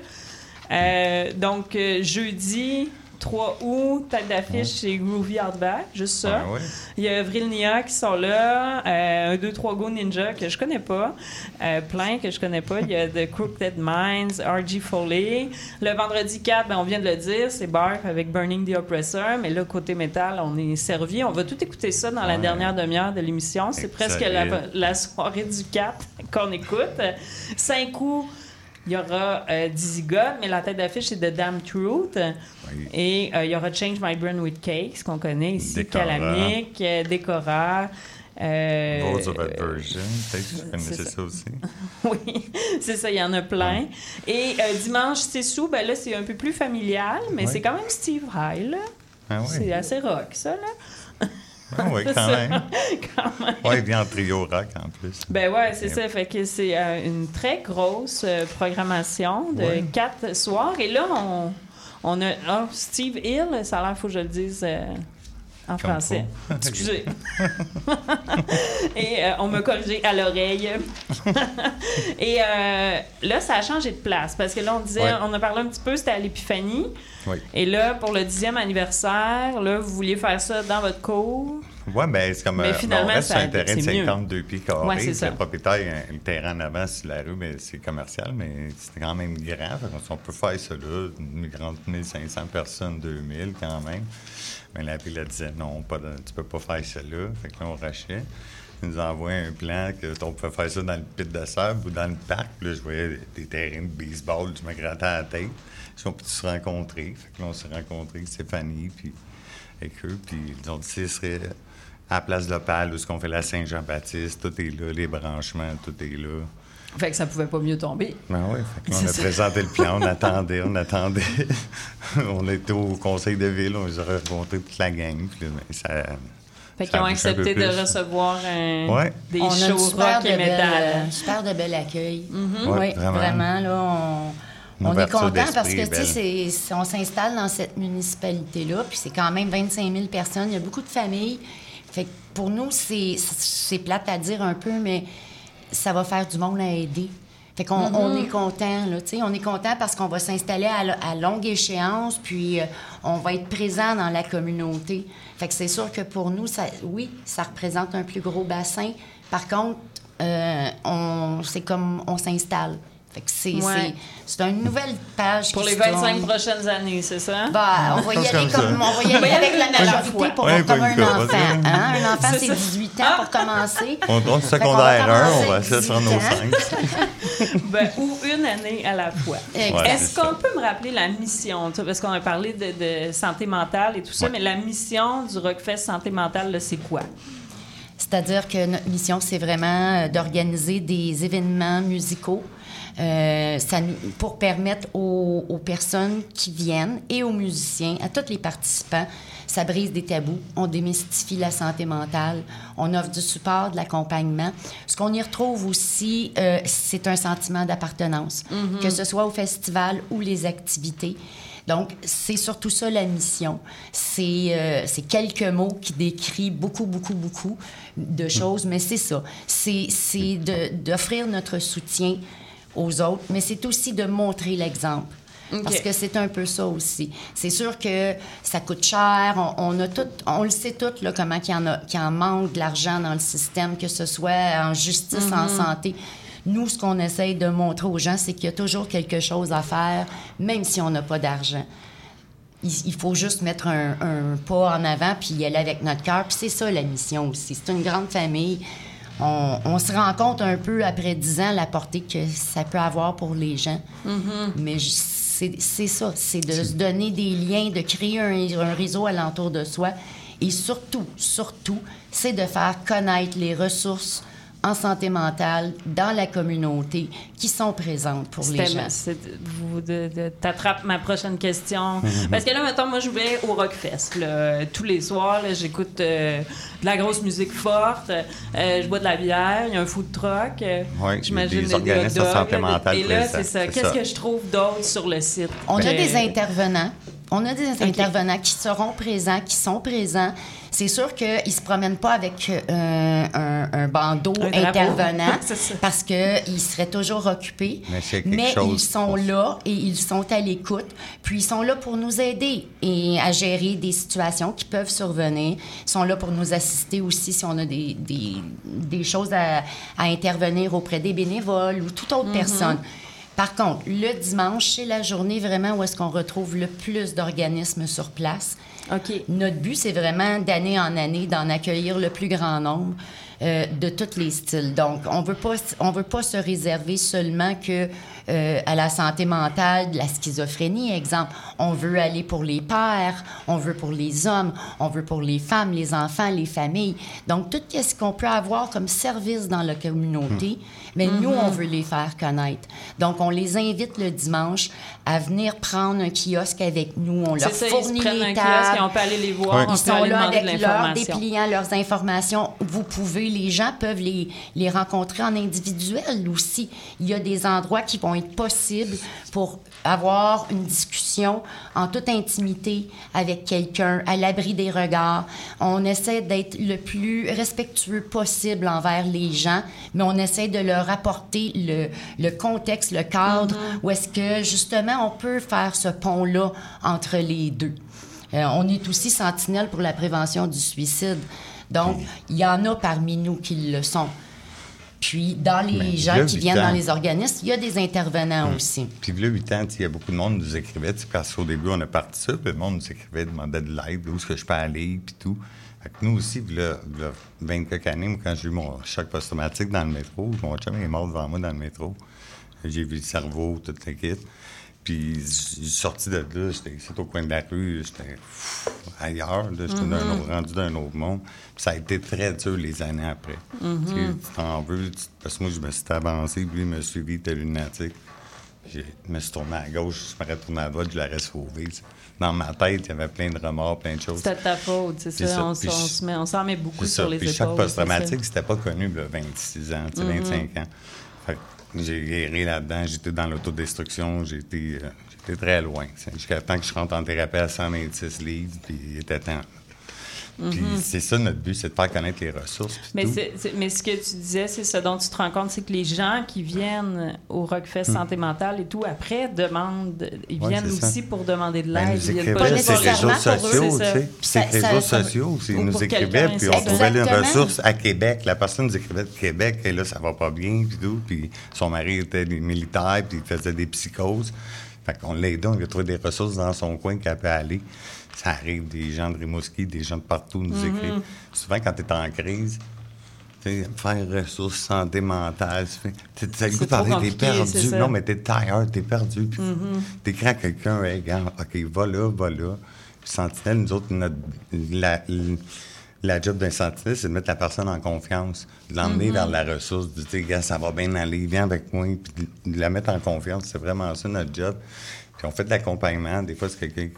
Euh, donc, euh, jeudi 3 août, tête d'affiche chez Groovy Outback, juste ça. Ah ouais. Il y a Avril Nia qui sont là, euh, un 2 3 Go Ninja que je connais pas, euh, plein que je connais pas. Il y a The Crooked Minds, RG Foley. Le vendredi 4, ben, on vient de le dire, c'est Barf avec Burning the Oppressor, mais là, côté métal, on est servi. On va tout écouter ça dans la dernière demi-heure de l'émission. C'est presque la, la soirée du 4 qu'on écoute. 5 coups. Il y aura euh, Dizzy God, mais la tête d'affiche, c'est The Damn Truth. Oui. Et euh, il y aura Change My Brain with Cakes, qu'on connaît ici, Décora. Calamic, euh, Décora. euh, Votes of Aversion, peut-être que tu connaissais c'est ça. ça. aussi. (laughs) oui, c'est ça, il y en a plein. Et dimanche 6 août, ben là, c'est un peu plus familial, mais c'est quand même Steve High, là. Ah C'est assez rock, ça, là. (laughs) ah, ouais, (laughs) quand même. quand même. Ouais, il vient en trio rock en plus. Ben ouais, c'est ça. Fait que c'est euh, une très grosse euh, programmation de Ouais. quatre soirs. Et là, on, on a ah, Steve Hill, ça a l'air, faut que je le dise euh, en Comme français. Excusez. (laughs) (laughs) Et euh, on m'a corrigé à l'oreille. (laughs) Et euh, là, ça a changé de place parce que là, on disait, Ouais. on a parlé un petit peu, c'était à l'Épiphanie. Oui. Et là, pour le dixième anniversaire, là, vous vouliez faire ça dans votre cour. Ouais, ben c'est comme Mais euh, finalement, on reste sur un terrain de c'est mieux. 52 pieds carrés. Ouais, c'est ça. le propriétaire, a un- le terrain en avant sur la rue, mais c'est commercial, mais c'est quand même grand. On peut faire ça là, une grande 1500 personnes, 2000 quand même. Mais la ville, disait non, pas de- tu peux pas faire ça là. Fait que là, on rachait. Ils nous envoient un plan que on pouvait faire ça dans le pit de sable ou dans le parc. Puis là, je voyais des, terrains de baseball, je me grattais à la tête. Ils ont pu se rencontrer. Fait que là, on s'est rencontrés, Stéphanie, puis avec eux. Puis ils ont dit ce serait à la place locale où ce qu'on fait la Saint-Jean-Baptiste. Tout est là, les branchements, tout est là. Fait que ça pouvait pas mieux tomber. Ben oui, fait que là, on a ça. présenté le plan, on (laughs) attendait, on attendait. (laughs) on était au conseil de ville, on les a rencontrés toute la gang. Puis là, ben, ça, Fait qu'ils ont accepté de recevoir un- Ouais. des on a une shows super rock de et métal. euh, super de bel accueil. Mhm. Ouais, Oui, vraiment. vraiment. là, on, on est content parce que, tu sais, on s'installe dans cette municipalité-là, puis c'est quand même 25 000 personnes. Il y a beaucoup de familles. Fait que pour nous, c'est c'est plate à dire un peu, mais ça va faire du monde à aider. Fait qu'on on est content, là, tu sais. On est content parce qu'on va s'installer à longue échéance, puis euh, on va être présent dans la communauté. Fait que c'est sûr que pour nous, ça, oui, ça représente un plus gros bassin. Par contre, euh, on, c'est comme on s'installe. Fait que c'est, Ouais. c'est, c'est une nouvelle page Pour qui les se 25 tourne. prochaines années, c'est ça? Bah, on va y aller comme on va y aller avec la (laughs) majorité pour Ouais, comme un enfant. Hein? Un enfant, C'est c'est ça. 18 ans pour commencer. On tourne secondaire 1, on va essayer sur nos 18 ans. 5. (laughs) Ben, ou une année à la fois. Est-ce qu'on ça. peut me rappeler la mission? Parce qu'on a parlé de, de santé mentale et tout ça, Ouais. mais la mission du Rockfest Santé mentale, là, c'est quoi? C'est-à-dire que notre mission, c'est vraiment euh, d'organiser des événements musicaux euh, ça nous- pour permettre aux, aux personnes qui viennent et aux musiciens, à tous les participants, ça brise des tabous, on démystifie la santé mentale, on offre du support, de l'accompagnement. Ce qu'on y retrouve aussi, euh, c'est un sentiment d'appartenance, que ce soit au festival ou les activités. Donc, c'est surtout ça la mission. C'est euh, quelques mots qui décrivent beaucoup, beaucoup, beaucoup de choses, mais c'est ça. C'est d'offrir notre soutien aux autres, mais c'est aussi de montrer l'exemple. Parce que c'est un peu ça aussi. C'est sûr que ça coûte cher. On, on a tout, on le sait tout là, comment qu'il y en a, qu'il en manque de l'argent dans le système, que ce soit en justice, en santé. Nous, ce qu'on essaye de montrer aux gens, c'est qu'il y a toujours quelque chose à faire, même si on n'a pas d'argent. Il, il faut juste mettre un, un pas en avant puis y aller avec notre cœur. Puis c'est ça la mission aussi. C'est une grande famille. On, on se rend compte un peu après dix ans la portée que ça peut avoir pour les gens. Mais je- c'est c'est ça, c'est de se donner des liens, de créer un, un réseau alentour de soi. Et surtout, surtout, c'est de faire connaître les ressources en santé mentale dans la communauté qui sont présentes pour les gens. c'est- Vous de- de- t'attrapes ma prochaine question. Mhm. Parce que là, mettons, moi, je vais au Rockfest. là. Tous les soirs, là, j'écoute euh, de la grosse musique forte. euh, je bois de la bière. Il y a un food truck. euh, Ouais, J'imagine des des organismes de santé mentale Et là, c'est ça. c'est Qu'est-ce ça. que je trouve d'autre sur le site? On a Ben, des intervenants. On a des intervenants qui seront présents, qui sont présents. C'est sûr qu'ils ne se promènent pas avec euh, un, un bandeau Un intervenant (laughs) parce qu'ils seraient toujours occupés. Mais c'est quelque Mais chose ils sont là et ils sont à l'écoute. Puis ils sont là pour nous aider et à gérer des situations qui peuvent survenir. Ils sont là pour nous assister aussi si on a des, des, des choses à, à intervenir auprès des bénévoles ou toute autre Mhm. personne. Par contre, le dimanche, c'est la journée vraiment où est-ce qu'on retrouve le plus d'organismes sur place. Notre but, c'est vraiment d'année en année d'en accueillir le plus grand nombre euh, de tous les styles. Donc, on veut pas, on veut pas se réserver seulement que euh, à la santé mentale, de la schizophrénie, exemple. On veut aller pour les pères, on veut pour les hommes, on veut pour les femmes, les enfants, les familles. Donc, tout ce qu'on peut avoir comme service dans la communauté, mais nous, on veut les faire connaître. Donc, on les invite le dimanche à venir prendre un kiosque avec nous. On leur C'est ça, ils se fournit prennent les un tables. kiosque et on peut aller les voir, on Ils peut sont là avec leurs dépliants, leurs informations. Vous pouvez, les gens peuvent les, les rencontrer en individuel aussi. Il y a des endroits qui vont être possibles pour avoir une discussion en toute intimité avec quelqu'un, à l'abri des regards. On essaie d'être le plus respectueux possible envers les gens, mais on essaie de leur apporter le, le contexte, le cadre, où est-ce que justement on peut faire ce pont-là entre les deux. Euh, on est aussi sentinelle pour la prévention du suicide. Donc, il y en a parmi nous qui le sont. Puis, dans les gens qui viennent ans. dans les organismes, il y a des intervenants aussi. Puis là, 8 ans, il y a beaucoup de monde qui nous écrivait, parce qu'au début, on a parti ça, puis le monde nous écrivait, demandait de l'aide, où est-ce que je peux aller, puis tout. Fait que nous aussi, là, là, 20 quelques années, quand j'ai eu mon choc post-traumatique dans le métro, mon chum est mort devant moi dans le métro. J'ai vu le cerveau, toute la kit. Puis, sorti de là, j'étais ici au coin de la rue, j'étais ailleurs, là, j'étais Mhm. autre- rendu d'un autre monde. Puis ça a été très dur les années après. Tu sais, tu t'en veux, tu- parce que moi, je me suis avancé, puis lui, il m'a suivi, était lunatique. Je me suis tourné à gauche, je me suis tourné à droite, je l'aurais sauvé. tu sais. Dans ma tête, il y avait plein de remords, plein de choses. C'était ta faute, c'est ça. ça. On, Puis s- on je- se met, on s'en met beaucoup C'est ça. sur les Puis épaules. chaque post-traumatique, c'était pas connu, là, 26 ans, Mhm. 25 ans. Fait que j'ai guéri là-dedans, j'étais dans l'autodestruction, j'étais euh, très loin. Jusqu'à temps que je rentre en thérapie à 126 livres, puis il était temps. Puis Mhm. c'est ça notre but, c'est de faire connaître les ressources. Mais, ce que tu disais, c'est ce dont tu te rends compte, c'est que les gens qui viennent au Rockfest Hmm. Santé Mentale et tout, après, demandent, ils Ouais, viennent ça. aussi pour demander de Ben, l'aide. Ils viennent pas juste les réseaux sociaux, tu sais. C'est les Ça- réseaux sociaux, ou ils nous écrivaient, puis on trouvait les ressources à Québec. La personne nous écrivait de Québec, et là, ça va pas bien, puis tout. Puis son mari était militaire, puis il faisait des psychoses. Fait qu'on l'a aidé, on lui a trouvé des ressources dans son coin qu'elle peut aller. Ça arrive, des gens de Rimouski, des gens de partout nous Mhm. écrivent. Souvent, quand tu es en crise, tu sais, faire ressources, santé mentale, tu as le goût de parler, t'es perdu. Non, mais t'es tired, t'es perdu. Puis Mhm. t'écris à quelqu'un, hey, gars, OK, va là, va là. Puis Sentinelle, nous autres, notre, la, la job d'un sentinelle, c'est de mettre la personne en confiance, de l'emmener Mhm. vers la ressource, de dire, gars, ça va bien aller, viens avec moi, puis de, de la mettre en confiance. C'est vraiment ça notre job. Puis on fait de l'accompagnement. Des fois, c'est quelqu'un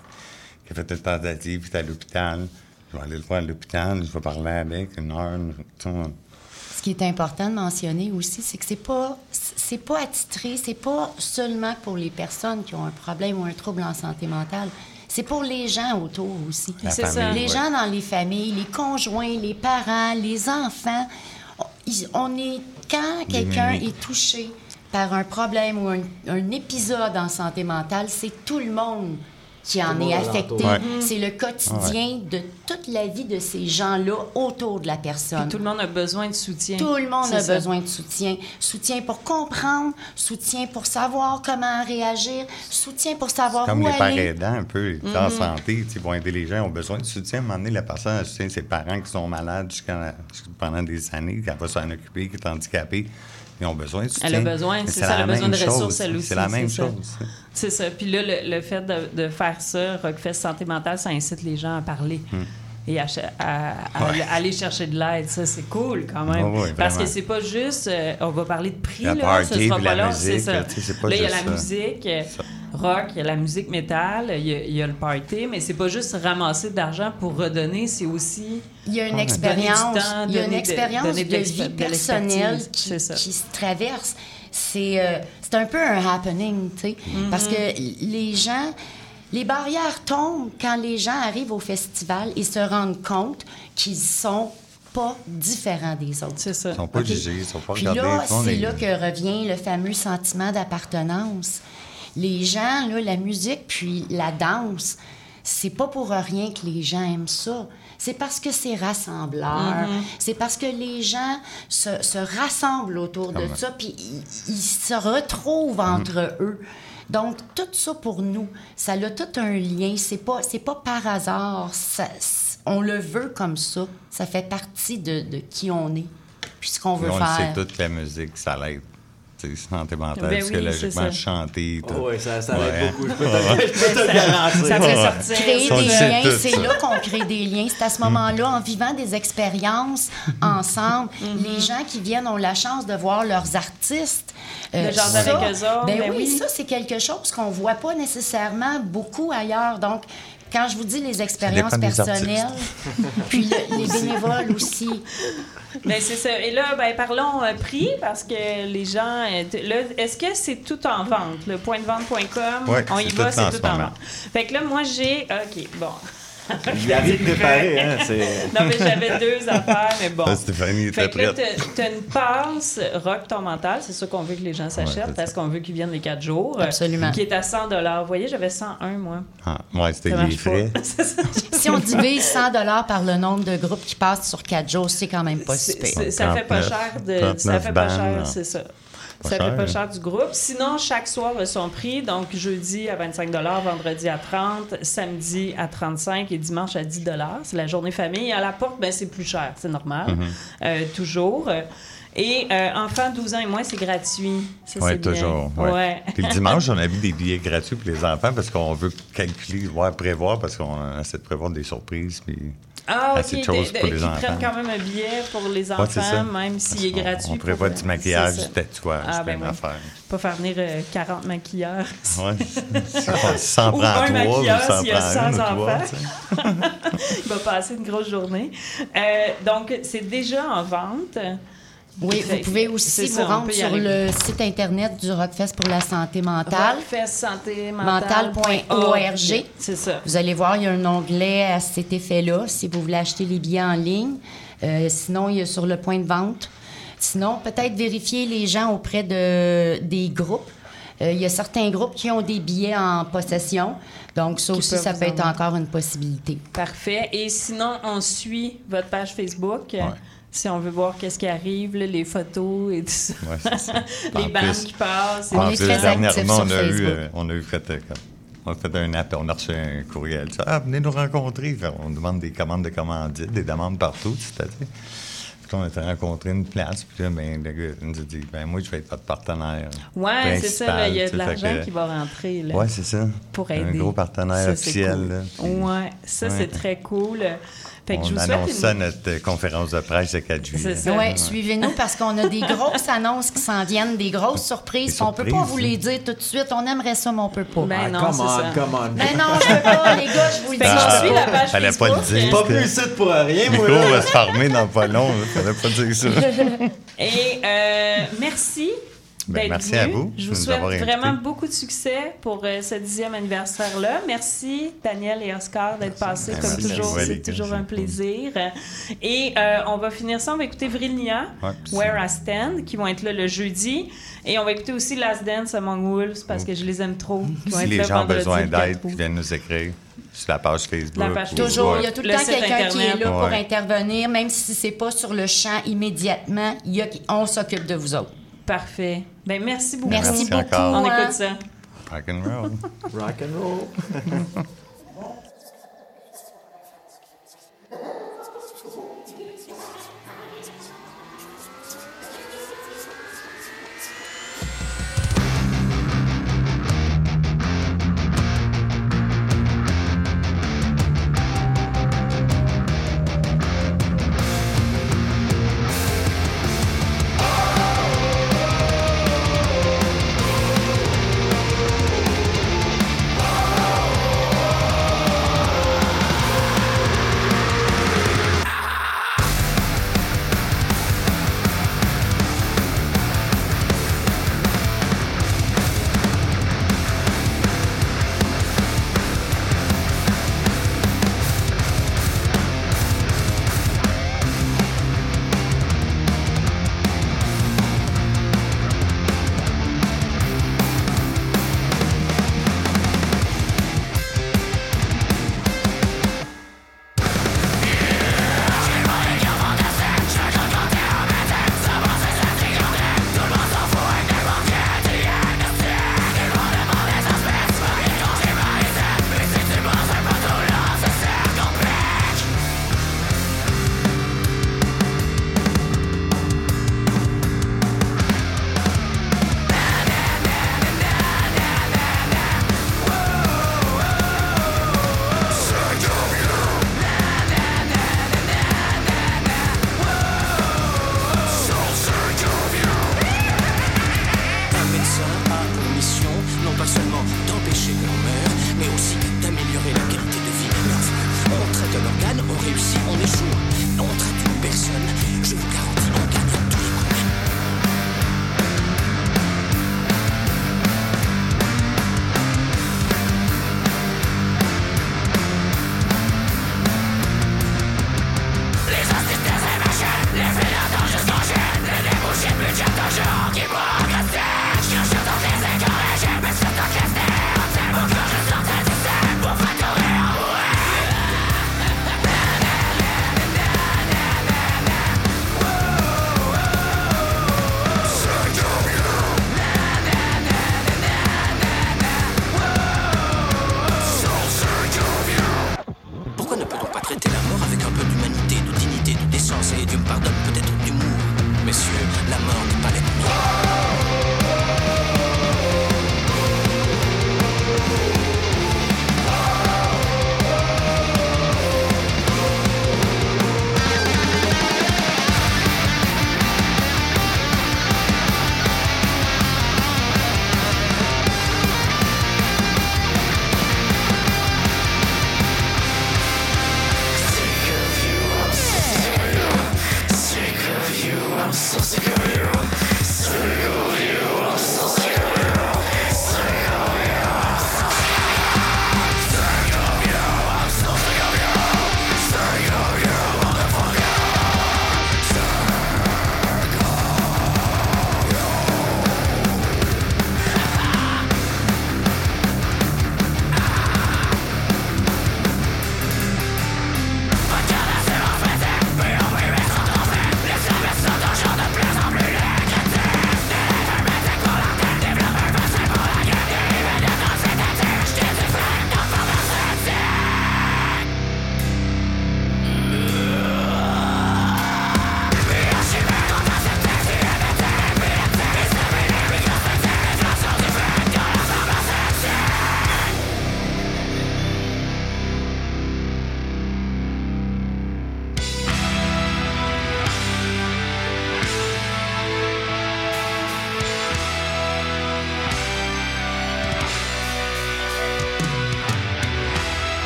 qui a fait une tentative, puis à l'hôpital. Je vais aller le voir à l'hôpital, je vais parler avec une heure. on- Ce qui est important de mentionner aussi, c'est que c'est pas c'est pas attitré, c'est pas seulement pour les personnes qui ont un problème ou un trouble en santé mentale. C'est pour les gens autour aussi. C'est ça. Les ouais. gens dans les familles, les conjoints, les parents, les enfants. On, est quand quelqu'un est touché par un problème ou un, un épisode en santé mentale, c'est tout le monde qui en est affecté. Ouais. C'est le quotidien de toute la vie de ces gens-là autour de la personne. Puis tout le monde a besoin de soutien. Tout le monde a ça. besoin de soutien. Soutien pour comprendre, soutien pour savoir comment réagir, soutien pour savoir Comme où les parents aidants, un peu, les en Mhm. santé, ils vont aider les gens, ils ont besoin de soutien. À un moment donné, la personne elle soutient ses parents qui sont malades pendant des années, qui va s'en occuper, qui est handicapée. Ils ont besoin de soutien. Elle a besoin, c'est ça, elle a besoin de ressources, chose. elle aussi. C'est la même chose. C'est ça. Puis là, le, le fait de, de faire ça, Rockfest Santé Mentale, ça incite les gens à parler. Hmm. Et à, ch- à- à- Ouais. aller chercher de l'aide. Ça, c'est cool quand même. Ouais, Parce que c'est pas juste, euh, on va parler de prix, La là, party, ce sera pas la long, musique, c'est ça. là, tu sais, c'est pas là, il y a la ça. musique euh, rock, il y a la musique métal, il y a, il y a le party, mais c'est pas juste ramasser de l'argent pour redonner, c'est aussi Il y a une expérience, temps, il y a une de- expérience de, vie personnelle qui, se traverse. C'est euh, c'est un peu un happening, tu sais, Mm-hmm. parce que les gens, les barrières tombent quand les gens arrivent au festival et se rendent compte qu'ils sont pas différents des autres. C'est ça. Ils sont pas jugés, ils sont pas Puis regardés. là, c'est est- là que revient le fameux sentiment d'appartenance. Les gens, là, la musique puis la danse, c'est pas pour rien que les gens aiment ça. C'est parce que c'est rassembleur. Mhm. C'est parce que les gens se, se rassemblent autour de ça, puis ils, ils se retrouvent entre eux. Donc, tout ça pour nous, ça a tout un lien. C'est pas, c'est pas par hasard. Ça- on le veut comme ça. Ça fait partie de, de qui on est, puis ce qu'on veut on faire. sait, toute la musique, ça l'aide. Santé mentale, Ben oui, psychologiquement, chanter. tout. Oh, ouais, ça, ça Ouais. aide beaucoup. Je peux te, Ouais. je peux te le garantir. Ça fait sortir. Créer des le liens, c'est là qu'on crée des liens. C'est à ce moment-là, en vivant des expériences (laughs) ensemble, Mm-hmm. les gens qui viennent ont la chance de voir leurs artistes. De jaser ça, avec eux autres, Ben, ben oui, oui. ça, c'est quelque chose qu'on voit pas nécessairement beaucoup ailleurs. Donc, quand je vous dis les expériences personnelles, puis le- les (laughs) bénévoles aussi. (laughs) Ben, c'est ça. Et là, ben, parlons euh, prix, parce que les gens. euh, là, Est-ce que c'est tout en vente? Le pointdevente.com, Ouais, on y va, en c'est ce tout en moment. vente. Fait que là, moi, j'ai. OK, bon. Il arrive préparé, hein. C'est... Non, mais j'avais deux affaires, mais bon. Ça, Stéphanie était Fait que là, prête. t'as- t'as une passe Rock Ton Mental, c'est ça qu'on veut que les gens Ouais, s'achètent, c'est parce qu'on veut qu'ils viennent les quatre jours. euh, Absolument. Qui est à 100 Vous voyez, j'avais 101, moi. Ah, ouais, c'était les frais. (laughs) Si on divise 100 par le nombre de groupes qui passent sur 4 jours, c'est quand même pas super. c'est- ça fait pas 39, cher de. Ça 39 fait pas cher, c'est ça. Ça cher, fait pas cher du groupe. Sinon, chaque soir a son prix. Donc, jeudi à 25 vendredi à 30 samedi à 35 et dimanche à 10 C'est la journée famille. À la porte, ben, c'est plus cher. C'est normal. Mhm. Euh, toujours. Et euh, enfants 12 ans et moins, c'est gratuit. Oui, bien. toujours. Ouais. Ouais. Puis le dimanche, on a vu des billets gratuits pour les enfants parce qu'on veut calculer, voir, prévoir, parce qu'on essaie de prévoir des surprises. Puis Ah, ok. assez de choses de- pour les qui enfants. prennent quand même un billet pour les enfants, ça. même s'il est gratuit. On pour- prévoit du maquillage, ça. du tatouage, Ah, ben oui. Pas faire venir euh, 40 maquilleurs. Ouais. (laughs) Si s'en Ou prend un trois, maquilleur s'il y a prend 100 une ou trois, enfants. (laughs) Il va passer une grosse journée. Euh, donc, c'est déjà en vente. Oui, vous pouvez aussi vous rendre sur le site internet du Rockfest pour la santé mentale. Rockfest santé mental.org. C'est ça. Vous allez voir, il y a un onglet à cet effet-là si vous voulez acheter les billets en ligne. Euh, sinon, il y a sur le point de vente. Sinon, peut-être vérifier les gens auprès de, des groupes. Euh, il y a certains groupes qui ont des billets en possession. Donc, ça aussi, ça peut être en- encore une possibilité. Parfait. Et sinon, on suit votre page Facebook. Ouais. Si on veut voir qu'est-ce qui arrive, là, les photos et tout ça. Ouais, c'est ça. (laughs) les bandes plus- qui passent. On en est plus, dernièrement, on a, eu, euh, on a eu fait, euh, comme- on a fait un appel, on a reçu un courriel. Ça, ah, venez nous rencontrer. Fait, on demande des commandes de commandites, des demandes partout, c'est-à-dire. Puis là, on était rencontré une place, puis là, ben, le gars nous a dit, ben, moi, je vais être votre partenaire. Ouais, c'est ça. là, Il y a de l'argent qui va rentrer. Ouais, c'est ça. pour Un aider. gros partenaire Ça, officiel. cool. Ouais, ça, Ouais. c'est très cool. Fait que je on vous annonce une... ça à notre euh, conférence de presse le 4 juillet. C'est ça. Oui, suivez-nous parce qu'on a des grosses annonces qui s'en viennent, des grosses surprises. Des qu'on peut pas vous les dire tout de suite. On aimerait ça, mais on peut pas. Ben Ah, non, come c'est on, ça. come on. Ben non, je peux pas, les gars, je vous le dis. Je suis pas. la page Fallait pas le Facebook. dire. Pas plus ici pour rien, moi. Là. va se fermer dans pas long. Fallait pas dire ça. (laughs) Et euh, merci Ben, d'être merci venu. à vous Je vous souhaite vraiment beaucoup de succès pour euh, ce dixième anniversaire-là. Merci, Daniel et Oscar, d'être passés Ben, comme merci toujours. C'est toujours un plaisir. Et euh, on va finir ça. On va écouter Vrilnia, Ouais, Where I Stand, qui vont être là le jeudi. Et on va écouter aussi Last Dance Among Wolves parce que je les aime trop. Si les gens ont besoin le 4 d'aide, ils viennent nous écrire sur la page Facebook. La page ou- Toujours, ouais. il y a tout le, Le temps quelqu'un qui est là pour intervenir, même si c'est pas sur le champ immédiatement, il y a qui- on s'occupe de vous autres. Parfait. Ben, merci beaucoup. Merci, Merci beaucoup. encore. On écoute ça. Rock and roll. Rock and roll. (laughs)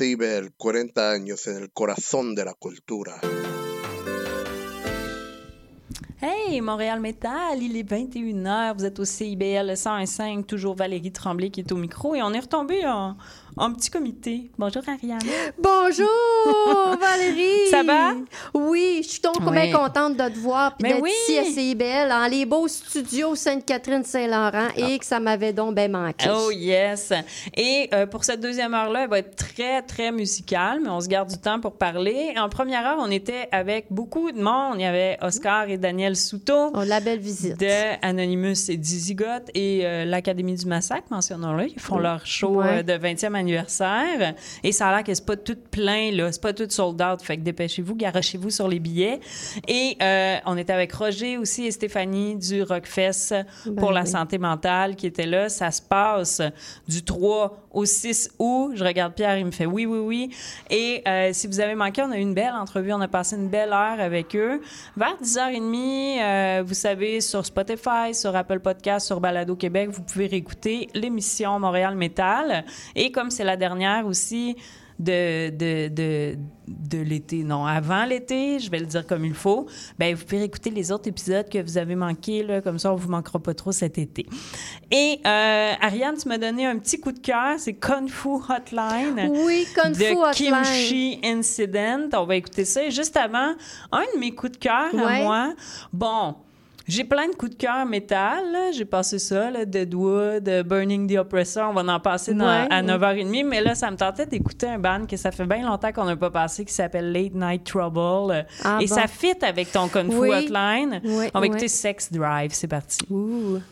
CIBEL, 40 años en el corazón de la cultura. Hey, Montréal Métal, il est 21h, vous êtes au CIBL 101.5, toujours Valérie Tremblay qui est au micro et on est retombé en, en petit comité. Bonjour Ariane. (gasps) Bonjour (laughs) Valérie. Ça va? Oui, je suis donc Oui. bien contente de te voir puis Mais d'être oui. ici à CIBL, dans les beaux studios Sainte-Catherine-Saint-Laurent et que ça m'avait donc bien manqué. Oh yes! Et euh, pour cette deuxième heure-là, elle va être très, très musicale, mais on se garde du temps pour parler. En première heure, on était avec beaucoup de monde. Il y avait Oscar et Daniel Souto. Oh, la belle visite. De Anonymous et Dizzy Got et euh, l'Académie du Massacre, mentionnons-le. Ils font Oui. leur show Ouais. euh, de 20e anniversaire. Et ça a l'air que c'est pas tout plein, là. C'est pas tout sold out. Fait que dépêchez-vous, garochez-vous sur les billets. Et euh, on était avec Roger aussi et Stéphanie du Rockfest pour Ben la oui. santé mentale qui était là. Ça se passe du 3 au 6 août. Je regarde Pierre, il me fait oui, oui, oui. Et euh, si vous avez manqué, on a eu une belle entrevue. On a passé une belle heure avec eux. Vers 10h30, euh, vous savez, sur Spotify, sur Apple Podcast, sur Balado Québec, vous pouvez réécouter l'émission Montréal Métal. Et comme c'est la dernière aussi de, de, de, de l'été, non, avant l'été, je vais le dire comme il faut, ben vous pouvez écouter les autres épisodes que vous avez manqués, là, comme ça on vous manquera pas trop cet été. Et euh, Ariane, tu m'as donné un petit coup de cœur, c'est Kung Fu Hotline. Oui, Kung Fu Hotline. Kimchi Incident. On va écouter ça. Et juste avant, un de mes coups de cœur à moi, bon... J'ai plein de coups de cœur métal. J'ai passé ça, là, Deadwood, euh, Burning the Oppressor. On va en passer dans- Ouais, à ouais. 9h30. Mais là, ça me tentait d'écouter un band que ça fait bien longtemps qu'on n'a pas passé qui s'appelle Late Night Trouble. Ah Et bon. ça fit avec ton Kung Fu Oui. Hotline. Oui, On va oui. écouter Sex Drive. C'est parti. Everyone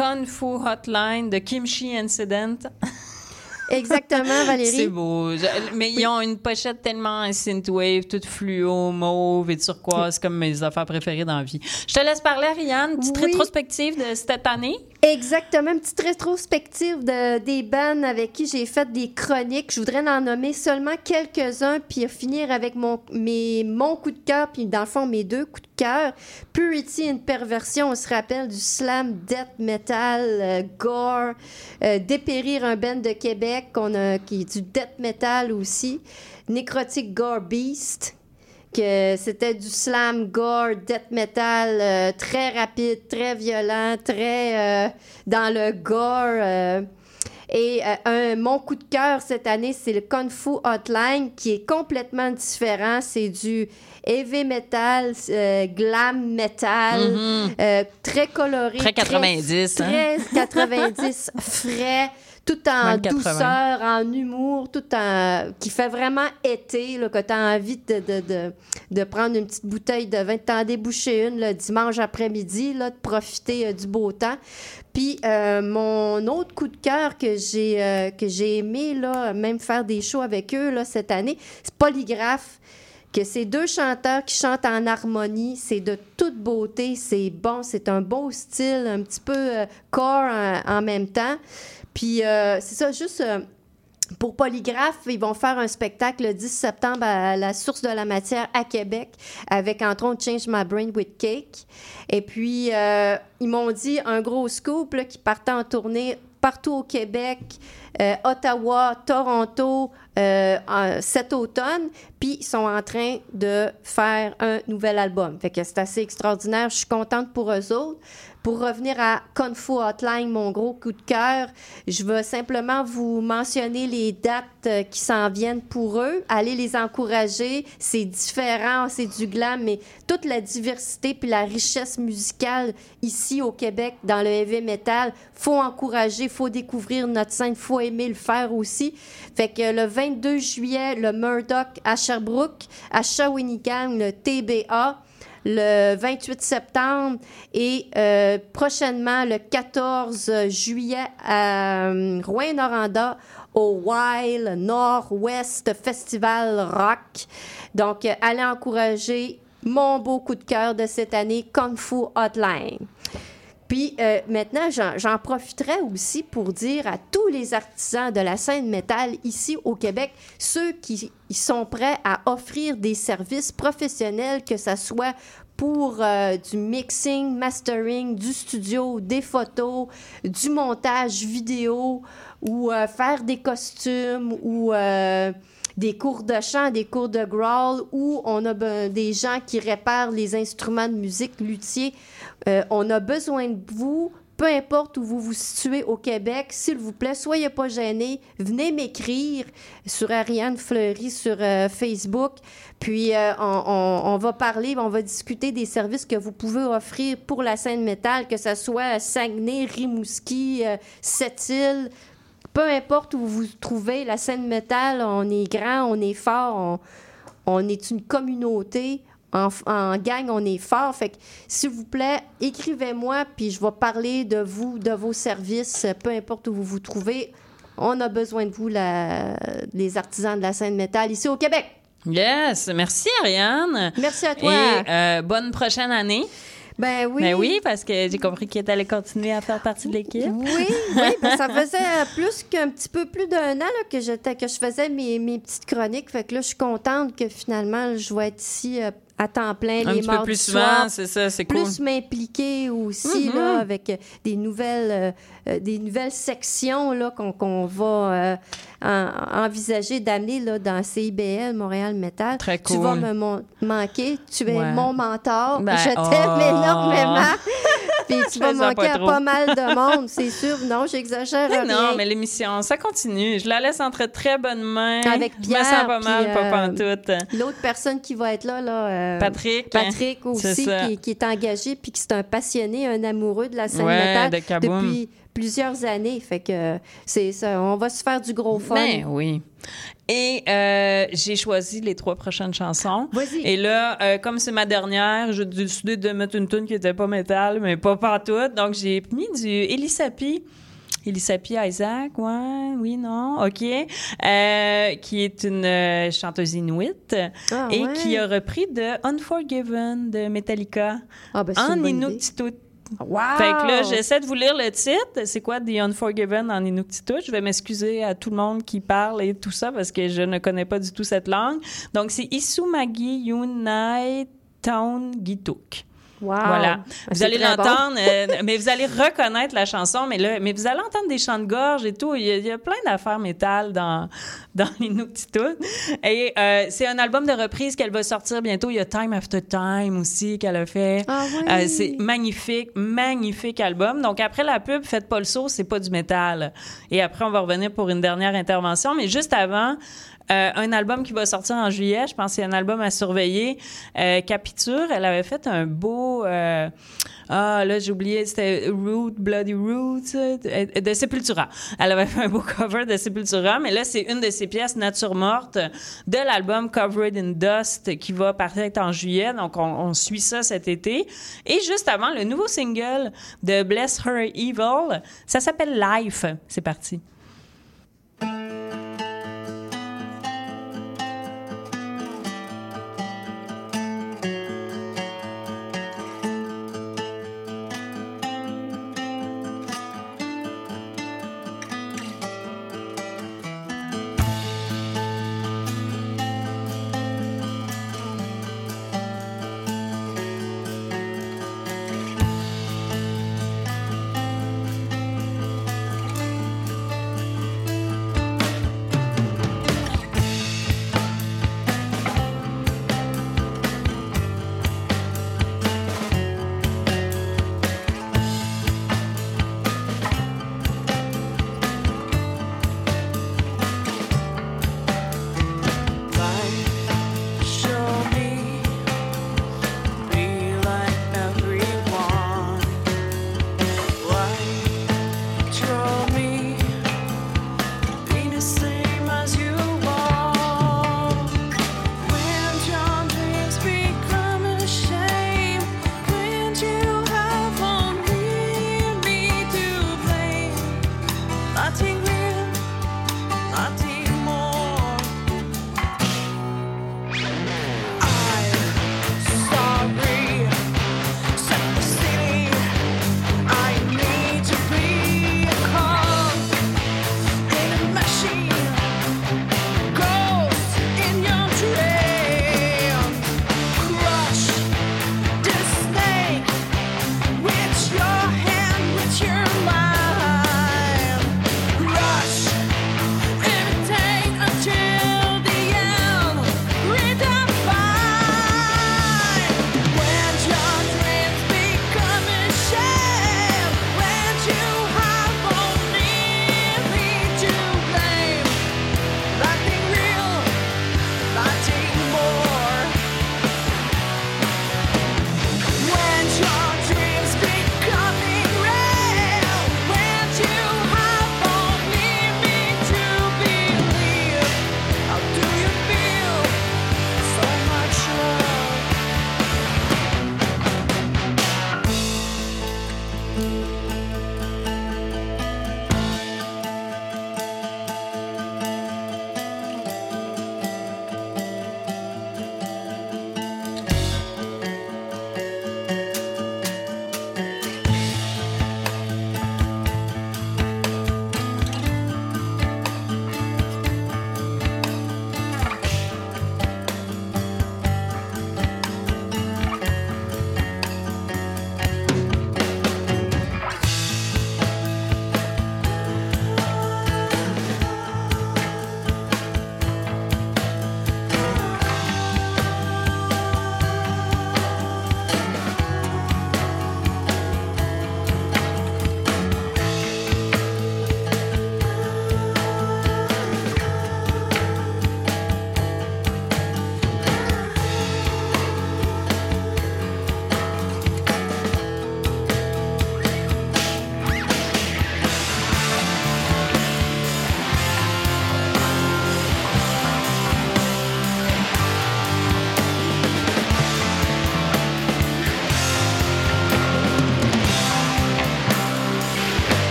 Kung Fu Hotline de Kimchi Incident. (laughs) Exactement, Valérie. C'est beau. Je- Mais ils ont une pochette tellement synthwave, toute fluo, mauve et turquoise, comme mes affaires préférées dans la vie. Je te laisse parler, Ariane. Petite Oui. rétrospective de cette année. Exactement, une petite rétrospective de, des bands avec qui j'ai fait des chroniques. Je voudrais en nommer seulement quelques-uns, puis finir avec mon, mes, mon coup de cœur, puis dans le fond, mes deux coups de cœur. Purity, une perversion, on se rappelle du slam death metal, euh, gore, euh, Dépérir, un band de Québec, qu'on a, qui est du death metal aussi. Necrotic Gore Beast, que c'était du slam gore, death metal euh, très rapide, très violent, très euh, dans le gore. euh. Et un, mon coup de cœur cette année, c'est le Kung Fu Hotline, qui est complètement différent. C'est du heavy metal, euh, glam metal, Mhm. euh, très coloré. Très 90, hein? Très 90, (laughs) frais, tout en Même 80. douceur, en humour, tout en. qui fait vraiment été, là, que tu as envie de, de, de, de prendre une petite bouteille de vin, de t'en déboucher une le dimanche après-midi, là, de profiter euh, du beau temps. Puis euh, mon autre coup de cœur que j'ai euh, que j'ai aimé, là, même faire des shows avec eux là, cette année, c'est Polygraphe que c'est deux chanteurs qui chantent en harmonie. C'est de toute beauté, c'est bon, c'est un beau style, un petit peu euh, core en, en même temps. Puis euh, c'est ça, juste euh, pour Polygraphe, ils vont faire un spectacle le 10 septembre à la Source de la Matière à Québec avec entre autres Change My Brain with Cake. Et puis, euh, ils m'ont dit un gros scoop qui partait en tournée partout au Québec, euh, Ottawa, Toronto, euh, cet automne. Puis, ils sont en train de faire un nouvel album. Fait que c'est assez extraordinaire. Je suis contente pour eux autres. Pour revenir à Kung Fu Hotline, mon gros coup de cœur, je vais simplement vous mentionner les dates euh, qui s'en viennent pour eux. Allez les encourager. C'est différent, c'est du glam, mais toute la diversité puis la richesse musicale ici au Québec dans le heavy metal, faut encourager, faut découvrir notre scène, faut le faire aussi. Fait que le 22 juillet, le Murdoch à Sherbrooke, à Shawinigan, le TBA le 28 septembre et euh, prochainement le 14 juillet à euh, Rouen-Noranda au Wild Nord-Ouest Festival Rock. Donc, allez encourager mon beau coup de cœur de cette année, Kung Fu Hotline. Puis euh, maintenant, j'en profiterai aussi pour dire à tous les artisans de la scène métal ici au Québec, ceux qui sont prêts à offrir des services professionnels, que ce soit pour euh, du mixing, mastering, du studio, des photos, du montage vidéo ou euh, faire des costumes ou euh, des cours de chant, des cours de growl ou on a des gens qui réparent les instruments de musique, luthiers. Euh, on a besoin de vous. Peu importe où vous vous situez au Québec, s'il vous plaît, soyez pas gênés. Venez m'écrire sur Ariane Fleury sur euh, Facebook. Puis euh, on, va parler, on va discuter des services que vous pouvez offrir pour la scène métal, que ce soit Saguenay, Rimouski, Sept-Îles. Peu importe où vous vous trouvez, la scène métal, on est grand, on est fort, on est une communauté. En, en gang, on est fort. Fait que, s'il vous plaît, écrivez-moi, puis je vais parler de vous, de vos services, peu importe où vous vous trouvez. On a besoin de vous, la- les artisans de la scène métal, ici au Québec. Yes, merci Ariane. Merci à toi. Et euh, bonne prochaine année. Ben oui. Ben oui, parce que j'ai compris qu'elle allait continuer à faire partie de l'équipe. Oui, oui, ben ça faisait plus qu'un petit peu plus d'un an là, que, j'étais, que je faisais mes, mes petites chroniques. Fait que là, je suis contente que finalement, je vais être ici euh, à temps plein Un les mardis plus souvent, c'est ça, c'est cool. Plus m'impliquer aussi Mhm. là, avec euh, des nouvelles, euh, des nouvelles sections là, qu'on, qu'on va euh, en- envisager d'amener là, dans CIBL, Montréal Metal. Très Tu vas cool. me mon- manquer. Tu es Ouais. mon mentor. Ben, je t'aime oh. énormément. (laughs) Puis tu vas manquer pas à pas mal de monde, c'est sûr. Non, j'exagère Mais rien. non, mais l'émission, ça continue. Je la laisse entre très bonnes mains. Avec Je me sens Pierre, pas mal, pas euh, pantoute. L'autre personne qui va être là, là euh, Patrick. Patrick aussi, qui, qui est engagé puis qui est un passionné, un amoureux de la scène Ouais, métal de depuis plusieurs années. Fait que c'est ça, on va se faire du gros fun. Ben oui. Et euh, j'ai choisi les trois prochaines chansons. Vas-y. Et là, euh, comme c'est ma dernière, j'ai décidé de mettre une tune qui était pas métal, mais pas pantoute. Donc, j'ai mis du Elisapi. Elisapi Isaac, ouais, oui, non, OK. Euh, qui est une chanteuse inuite Ah, et ouais. qui a repris de Unforgiven de Metallica Ah, ben, en. Inuktitut. Wow! Fait que là, j'essaie de vous lire le titre. C'est quoi The Unforgiven en Inuktitut? Je vais m'excuser à tout le monde qui parle et tout ça parce que je ne connais pas du tout cette langue. Donc, c'est Isumagi Yunai Town Gituk. Wow! Voilà. Ah, Vous allez bon. l'entendre, euh, (laughs) mais vous allez reconnaître la chanson, mais là, mais vous allez entendre des chants de gorge et tout. Il y a, il y a plein d'affaires métal dans, (laughs) dans l'Inuktitut. Et euh, c'est un album de reprise qu'elle va sortir bientôt. Il y a Time After Time aussi qu'elle a fait. Ah oui. Euh, c'est magnifique, magnifique album. Donc après la pub, faites pas le saut, c'est pas du métal. Et après, on va revenir pour une dernière intervention. Mais juste avant, euh, un album qui va sortir en juillet, je pense que c'est un album à surveiller. Euh, Capiture, elle avait fait un beau... euh, ah, là, j'ai oublié, c'était Root, Bloody Roots euh, de, Sepultura. Elle avait fait un beau (laughs) cover de Sepultura, mais là, c'est une de ses pièces, Nature morte, de l'album Covered in Dust, qui va paraître en juillet. Donc, on, on suit ça cet été. Et juste avant, le nouveau single de Bless Her Evil, ça s'appelle Life. C'est parti.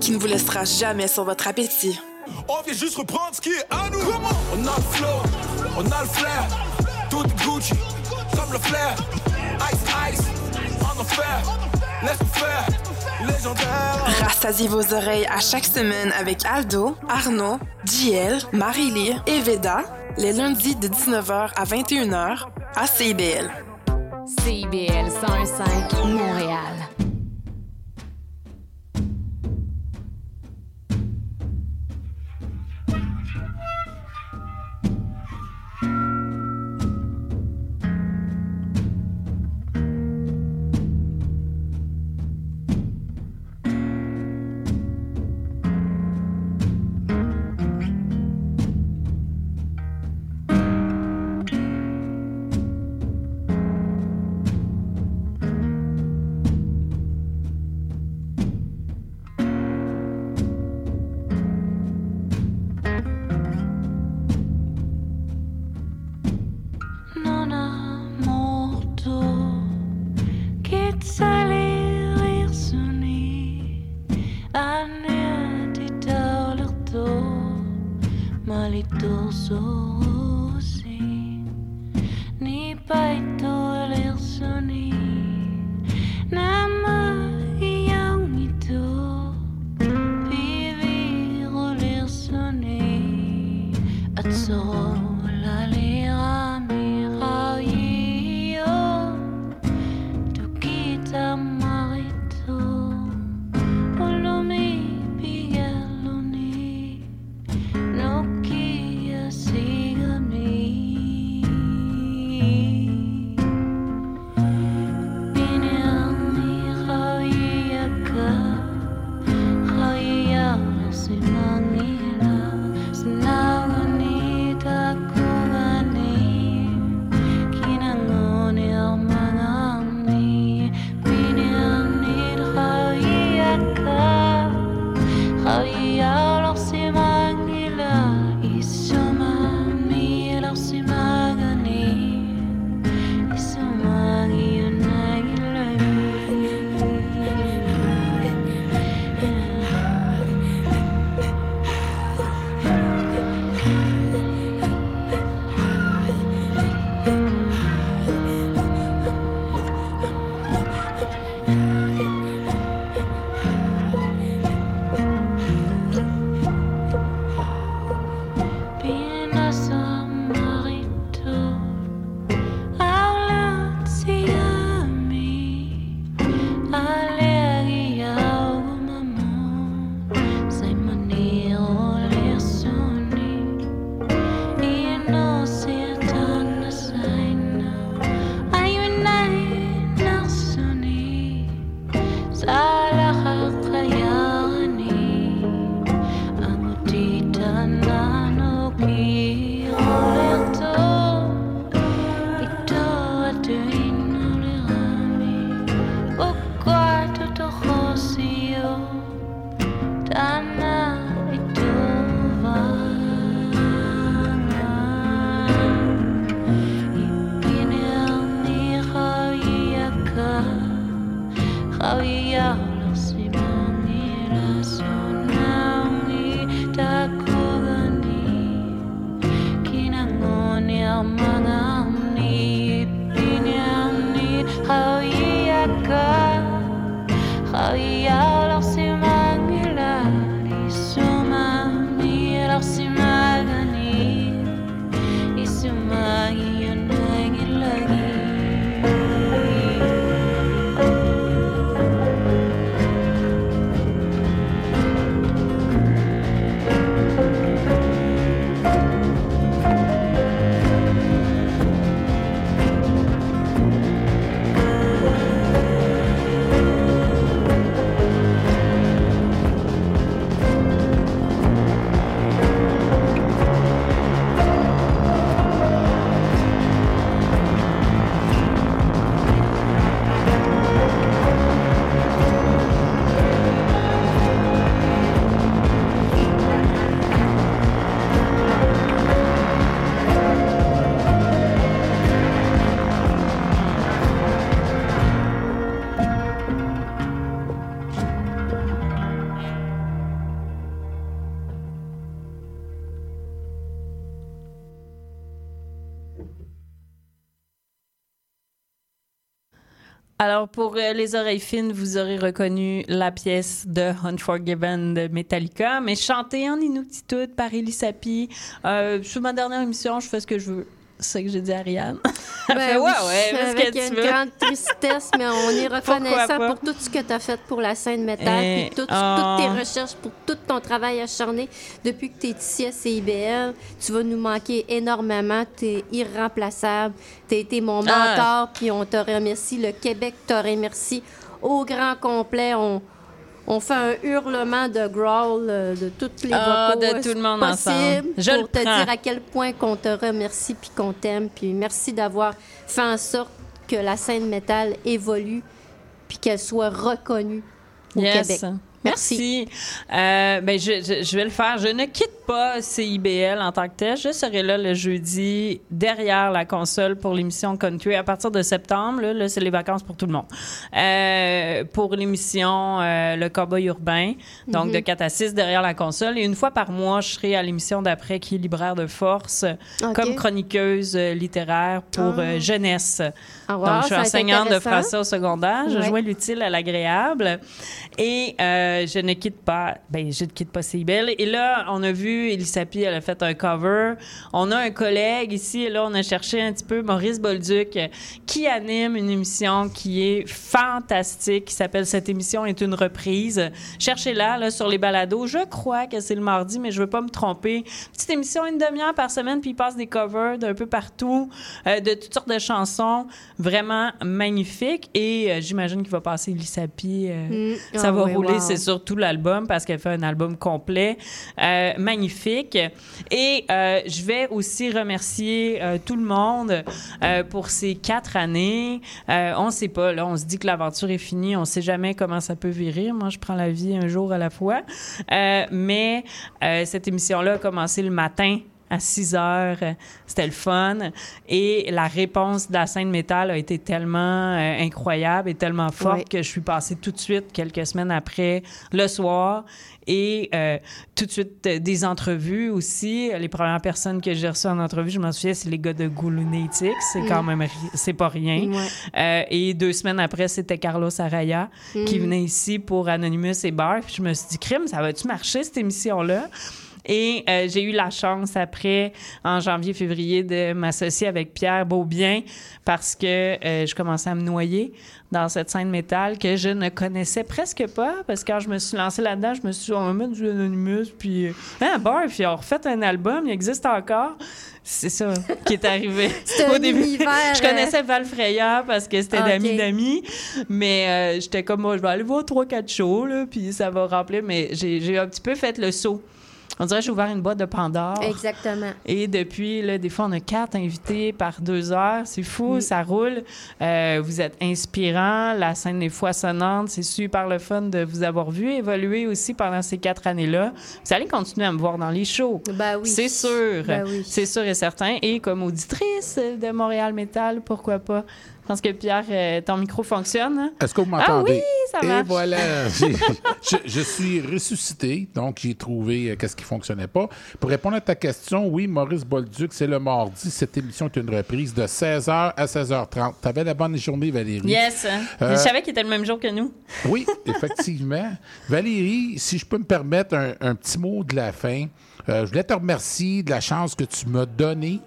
qui ne vous laissera jamais sur votre appétit. On vient juste reprendre ce qui est à nous. On a le flow, on a le flair. Tout est Gucci, comme le flair. Ice, ice, en enfer. Laisse-nous faire, légendaire. Rassasiez vos oreilles à chaque semaine avec Aldo, Arnaud, JL, Marie-Lee et Veda, les lundis de 19h à 21h à CIBL. CIBL 101.5 Montréal. Di talerto malito sosi Alors, pour euh, les oreilles fines, vous aurez reconnu la pièce de Unforgiven de Metallica, mais chantée en Inuktitut par Elie Sapi. Euh, sur ma dernière émission, je fais ce que je veux. C'est ça que j'ai dit à Ariane. Fait, (laughs) Ben oui, ouais, ouais, avec que tu une veux. grande tristesse, mais on est (laughs) reconnaissant pour tout ce que tu as fait pour la scène métal, Eh, puis tout- oh. toutes tes recherches, pour tout ton travail acharné depuis que tu es ici à CIBL. Tu vas nous manquer énormément. Tu es irremplaçable. Tu as été mon mentor, Ah. puis on te remercie. Le Québec te remercie au grand complet. On, on fait un hurlement de growl euh, de toutes les Ah, vocaux de euh, tout le monde possibles ensemble. Je pour le te prends. dire à quel point qu'on te remercie puis qu'on t'aime. Puis merci d'avoir fait en sorte que la scène métal évolue puis qu'elle soit reconnue au Yes. Québec. Merci. Euh, ben, je, je- je vais le faire. Je ne quitte pas CIBL en tant que tel. Je serai là le jeudi derrière la console pour l'émission Country à partir de septembre. Là, là, c'est les vacances pour tout le monde. Euh, pour l'émission euh, Le Cowboy urbain, donc Mhm. de 4 à 6 derrière la console. Et une fois par mois, je serai à l'émission d'après qui est Libraire de Force comme chroniqueuse littéraire pour Ah. jeunesse. Ah, wow, donc, je suis enseignante de français au secondaire. Je Ouais. jouais l'utile à l'agréable. Et euh, je ne quitte pas, ben, je ne quitte pas CIBEL. Et là, on a vu, Elisapi, elle a fait un cover. On a un collègue ici, et là, on a cherché un petit peu Maurice Bolduc, euh, qui anime une émission qui est fantastique, qui s'appelle Cette émission est une reprise. Cherchez-la, là, sur les balados. Je crois que c'est le mardi, mais je veux pas me tromper. Petite émission, une demi-heure par semaine, puis il passe des covers d'un peu partout, euh, de toutes sortes de chansons. Vraiment magnifique. Et euh, j'imagine qu'il va passer Elisapi. euh, Mm. ça Ah va ouais, rouler, wow. c'est sur tout l'album parce qu'elle fait un album complet, euh, magnifique. Et euh, je vais aussi remercier euh, tout le monde pour ces quatre années. On sait pas, là, on se dit que l'aventure est finie, on sait jamais comment ça peut virer. Moi, je prends la vie un jour à la fois. Mais cette émission-là a commencé le matin à 6 heures. Euh, C'était le fun. Et la réponse de la scène métal a été tellement euh, incroyable et tellement forte Oui. que je suis passée tout de suite, quelques semaines après, le soir. Et euh, tout de suite, euh, des entrevues aussi. Les premières personnes que j'ai reçues en entrevue, je m'en souviens, c'est les gars de Goulunetics. C'est Mm. quand même, ri- c'est pas rien. Ouais. Et deux semaines après, c'était Carlos Araya qui Mm. venait ici pour Anonymous et Bar. Puis je me suis dit, crime, ça va-tu marcher, cette émission-là? Et euh, j'ai eu la chance après, en janvier-février, de m'associer avec Pierre Beaubien parce que euh, je commençais à me noyer dans cette scène métal que je ne connaissais presque pas. Parce que quand je me suis lancée là-dedans, je me suis dit, on va mettre du Anonymous, puis euh, hein, bar, puis on refait un album, il existe encore. C'est ça qui est arrivé (laughs) C'est au un début. univers, Je connaissais Val Freya parce que c'était Ah, d'amis ok. d'amis, mais euh, j'étais comme, moi, je vais aller voir trois, quatre shows, là, puis ça va remplir. Mais j'ai un petit peu fait le saut. On dirait que j'ai ouvert une boîte de Pandore. Exactement. Et depuis, là, des fois, on a quatre invités par deux heures. C'est fou, ça roule. Euh, vous êtes inspirant. La scène est foisonnante. C'est super le fun de vous avoir vu évoluer aussi pendant ces quatre années-là. Vous allez continuer à me voir dans les shows. Ben oui. C'est sûr. Ben oui. C'est sûr et certain. Et comme auditrice de Montréal Metal, pourquoi pas? Je pense que Pierre, euh, ton micro fonctionne. hein? Est-ce que vous Ah m'entendez? oui, ça Et marche. voilà, (laughs) j'ai- je, je suis ressuscité, donc j'ai trouvé euh, qu'est-ce qui fonctionnait pas. Pour répondre à ta question, oui, Maurice Bolduc, c'est le mardi. Cette émission est une reprise de 16h à 16h30. T'avais la bonne journée, Valérie. Yes. Euh, Je savais qu'il était le même jour que nous. (laughs) Oui, effectivement. Valérie, si je peux me permettre un, un petit mot de la fin, je voulais te remercier de la chance que tu m'as donnée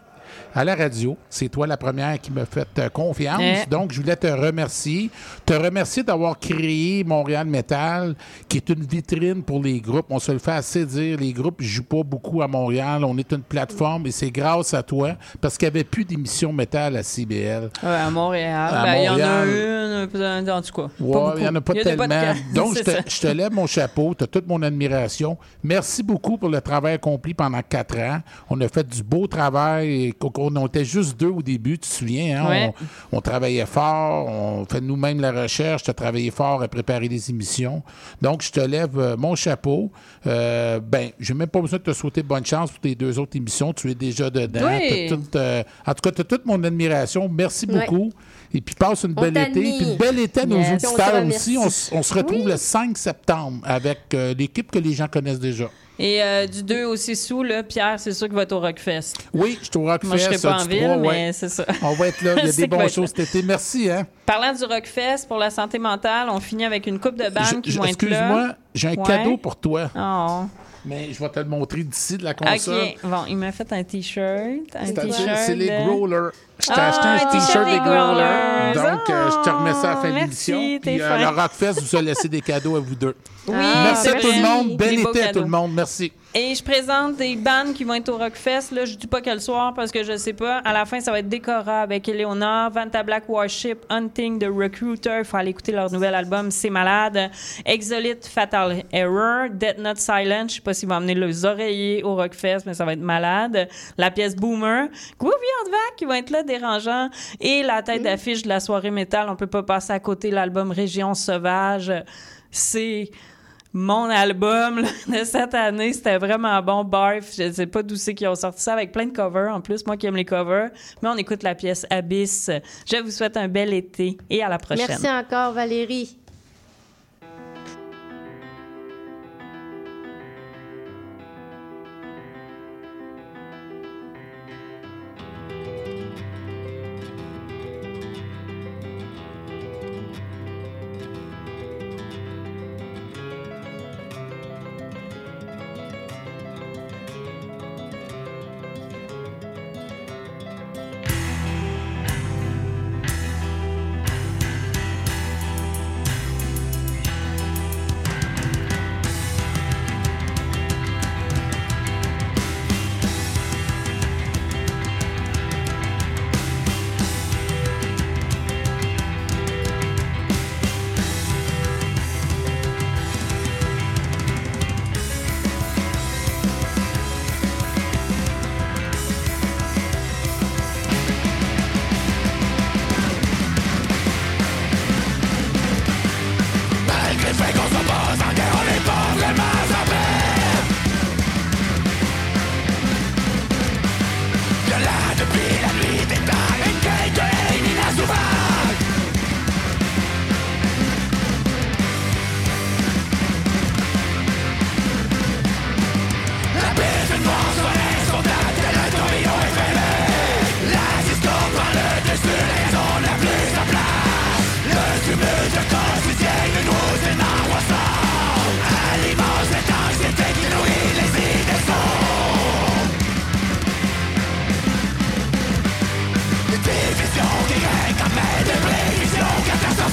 à la radio. C'est toi la première qui m'a fait euh, confiance. Eh. Donc, je voulais te remercier. Te remercier d'avoir créé Montréal Metal, qui est une vitrine pour les groupes. On se le fait assez dire. Les groupes ne jouent pas beaucoup à Montréal. On est une plateforme et c'est grâce à toi parce qu'il n'y avait plus d'émissions métal à CBL. Ouais, à Montréal. À Ben, Il y en a Montréal. une, en tout cas. Ouais, il n'y en a pas tellement. de. (laughs) Donc, je te, je te lève mon chapeau. Tu as toute mon admiration. Merci beaucoup pour le travail accompli pendant quatre ans. On a fait du beau travail. et On était juste deux au début, tu te souviens. hein? Ouais. On, on travaillait fort. On fait nous-mêmes la recherche. Tu as travaillé fort à préparer les émissions. Donc, je te lève euh, mon chapeau. Euh, ben, j'ai même pas besoin de te souhaiter bonne chance pour tes deux autres émissions. Tu es déjà dedans. Oui. T'as toute, euh, en tout cas, tu as toute mon admiration. Merci Ouais. beaucoup. Et puis, passe une belle été. Puis, une belle été à nos Yes. Auditeurs aussi. On, se retrouve le 5 septembre avec euh, l'équipe que les gens connaissent déjà. Et euh, du 2 au 6 août, là, Pierre, c'est sûr qu'il va être au Rockfest. Oui, je suis au Rockfest. Moi, je serai pas en ville, 3, mais ouais. c'est ça. On va être là. Il y a (laughs) des être choses cet été. Merci, hein? Parlant du Rockfest pour la santé mentale, on finit avec une coupe de bandes qui vont être là. Excuse-moi, j'ai un Ouais. cadeau pour toi. Oh. Mais je vais te le montrer d'ici de la console. OK. Bon, il m'a fait un T-shirt. Un T-shirt. c'est les Growlers. Je t'ai Ah, acheté un t-shirt des Growlers. Donc, euh, je te remets ça à la fin de l'émission. Puis, euh, le Rockfest vous a laissé des cadeaux à vous deux. Oui, Merci à tout le monde. Bel été à tout le monde. Merci. Et je présente des bandes qui vont être au Rockfest. Là, je dis pas quel soir parce que je sais pas. À la fin, ça va être Décora avec Eleonore, Vanta Black Warship, Hunting the Recruiter. Il faut aller écouter leur nouvel album, C'est malade. Exolite Fatal Error, Dead Not Silent. Je sais pas s'ils vont amener les oreillers au Rockfest, mais ça va être malade. La pièce Boomer. Groovy Hardback qui va être là, dérangeant. Et la tête d'affiche de la soirée métal. On peut pas passer à côté l'album Région Sauvage. C'est mon album (laughs) de cette année. C'était vraiment bon. Barf, je sais pas d'où c'est qu'ils ont sorti ça avec plein de covers en plus. Moi qui aime les covers. Mais on écoute la pièce Abyss. Je vous souhaite un bel été et à la prochaine. Merci encore, Valérie.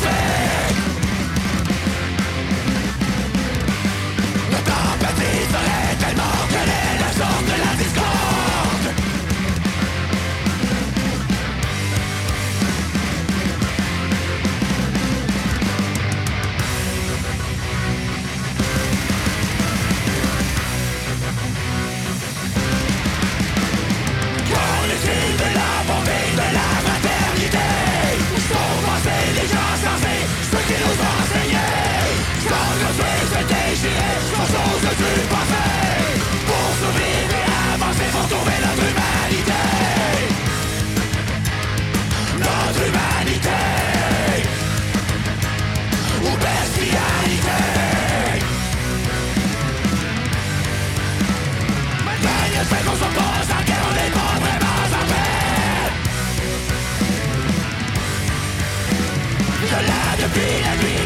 nothing suis pas pour survivre et avancer pour trouver notre humanité. Notre humanité ou bestialité. Maintenant, il fait qu'on s'oppose à guerre, on n'est pas vraiment à peine. Je l'ai depuis la nuit.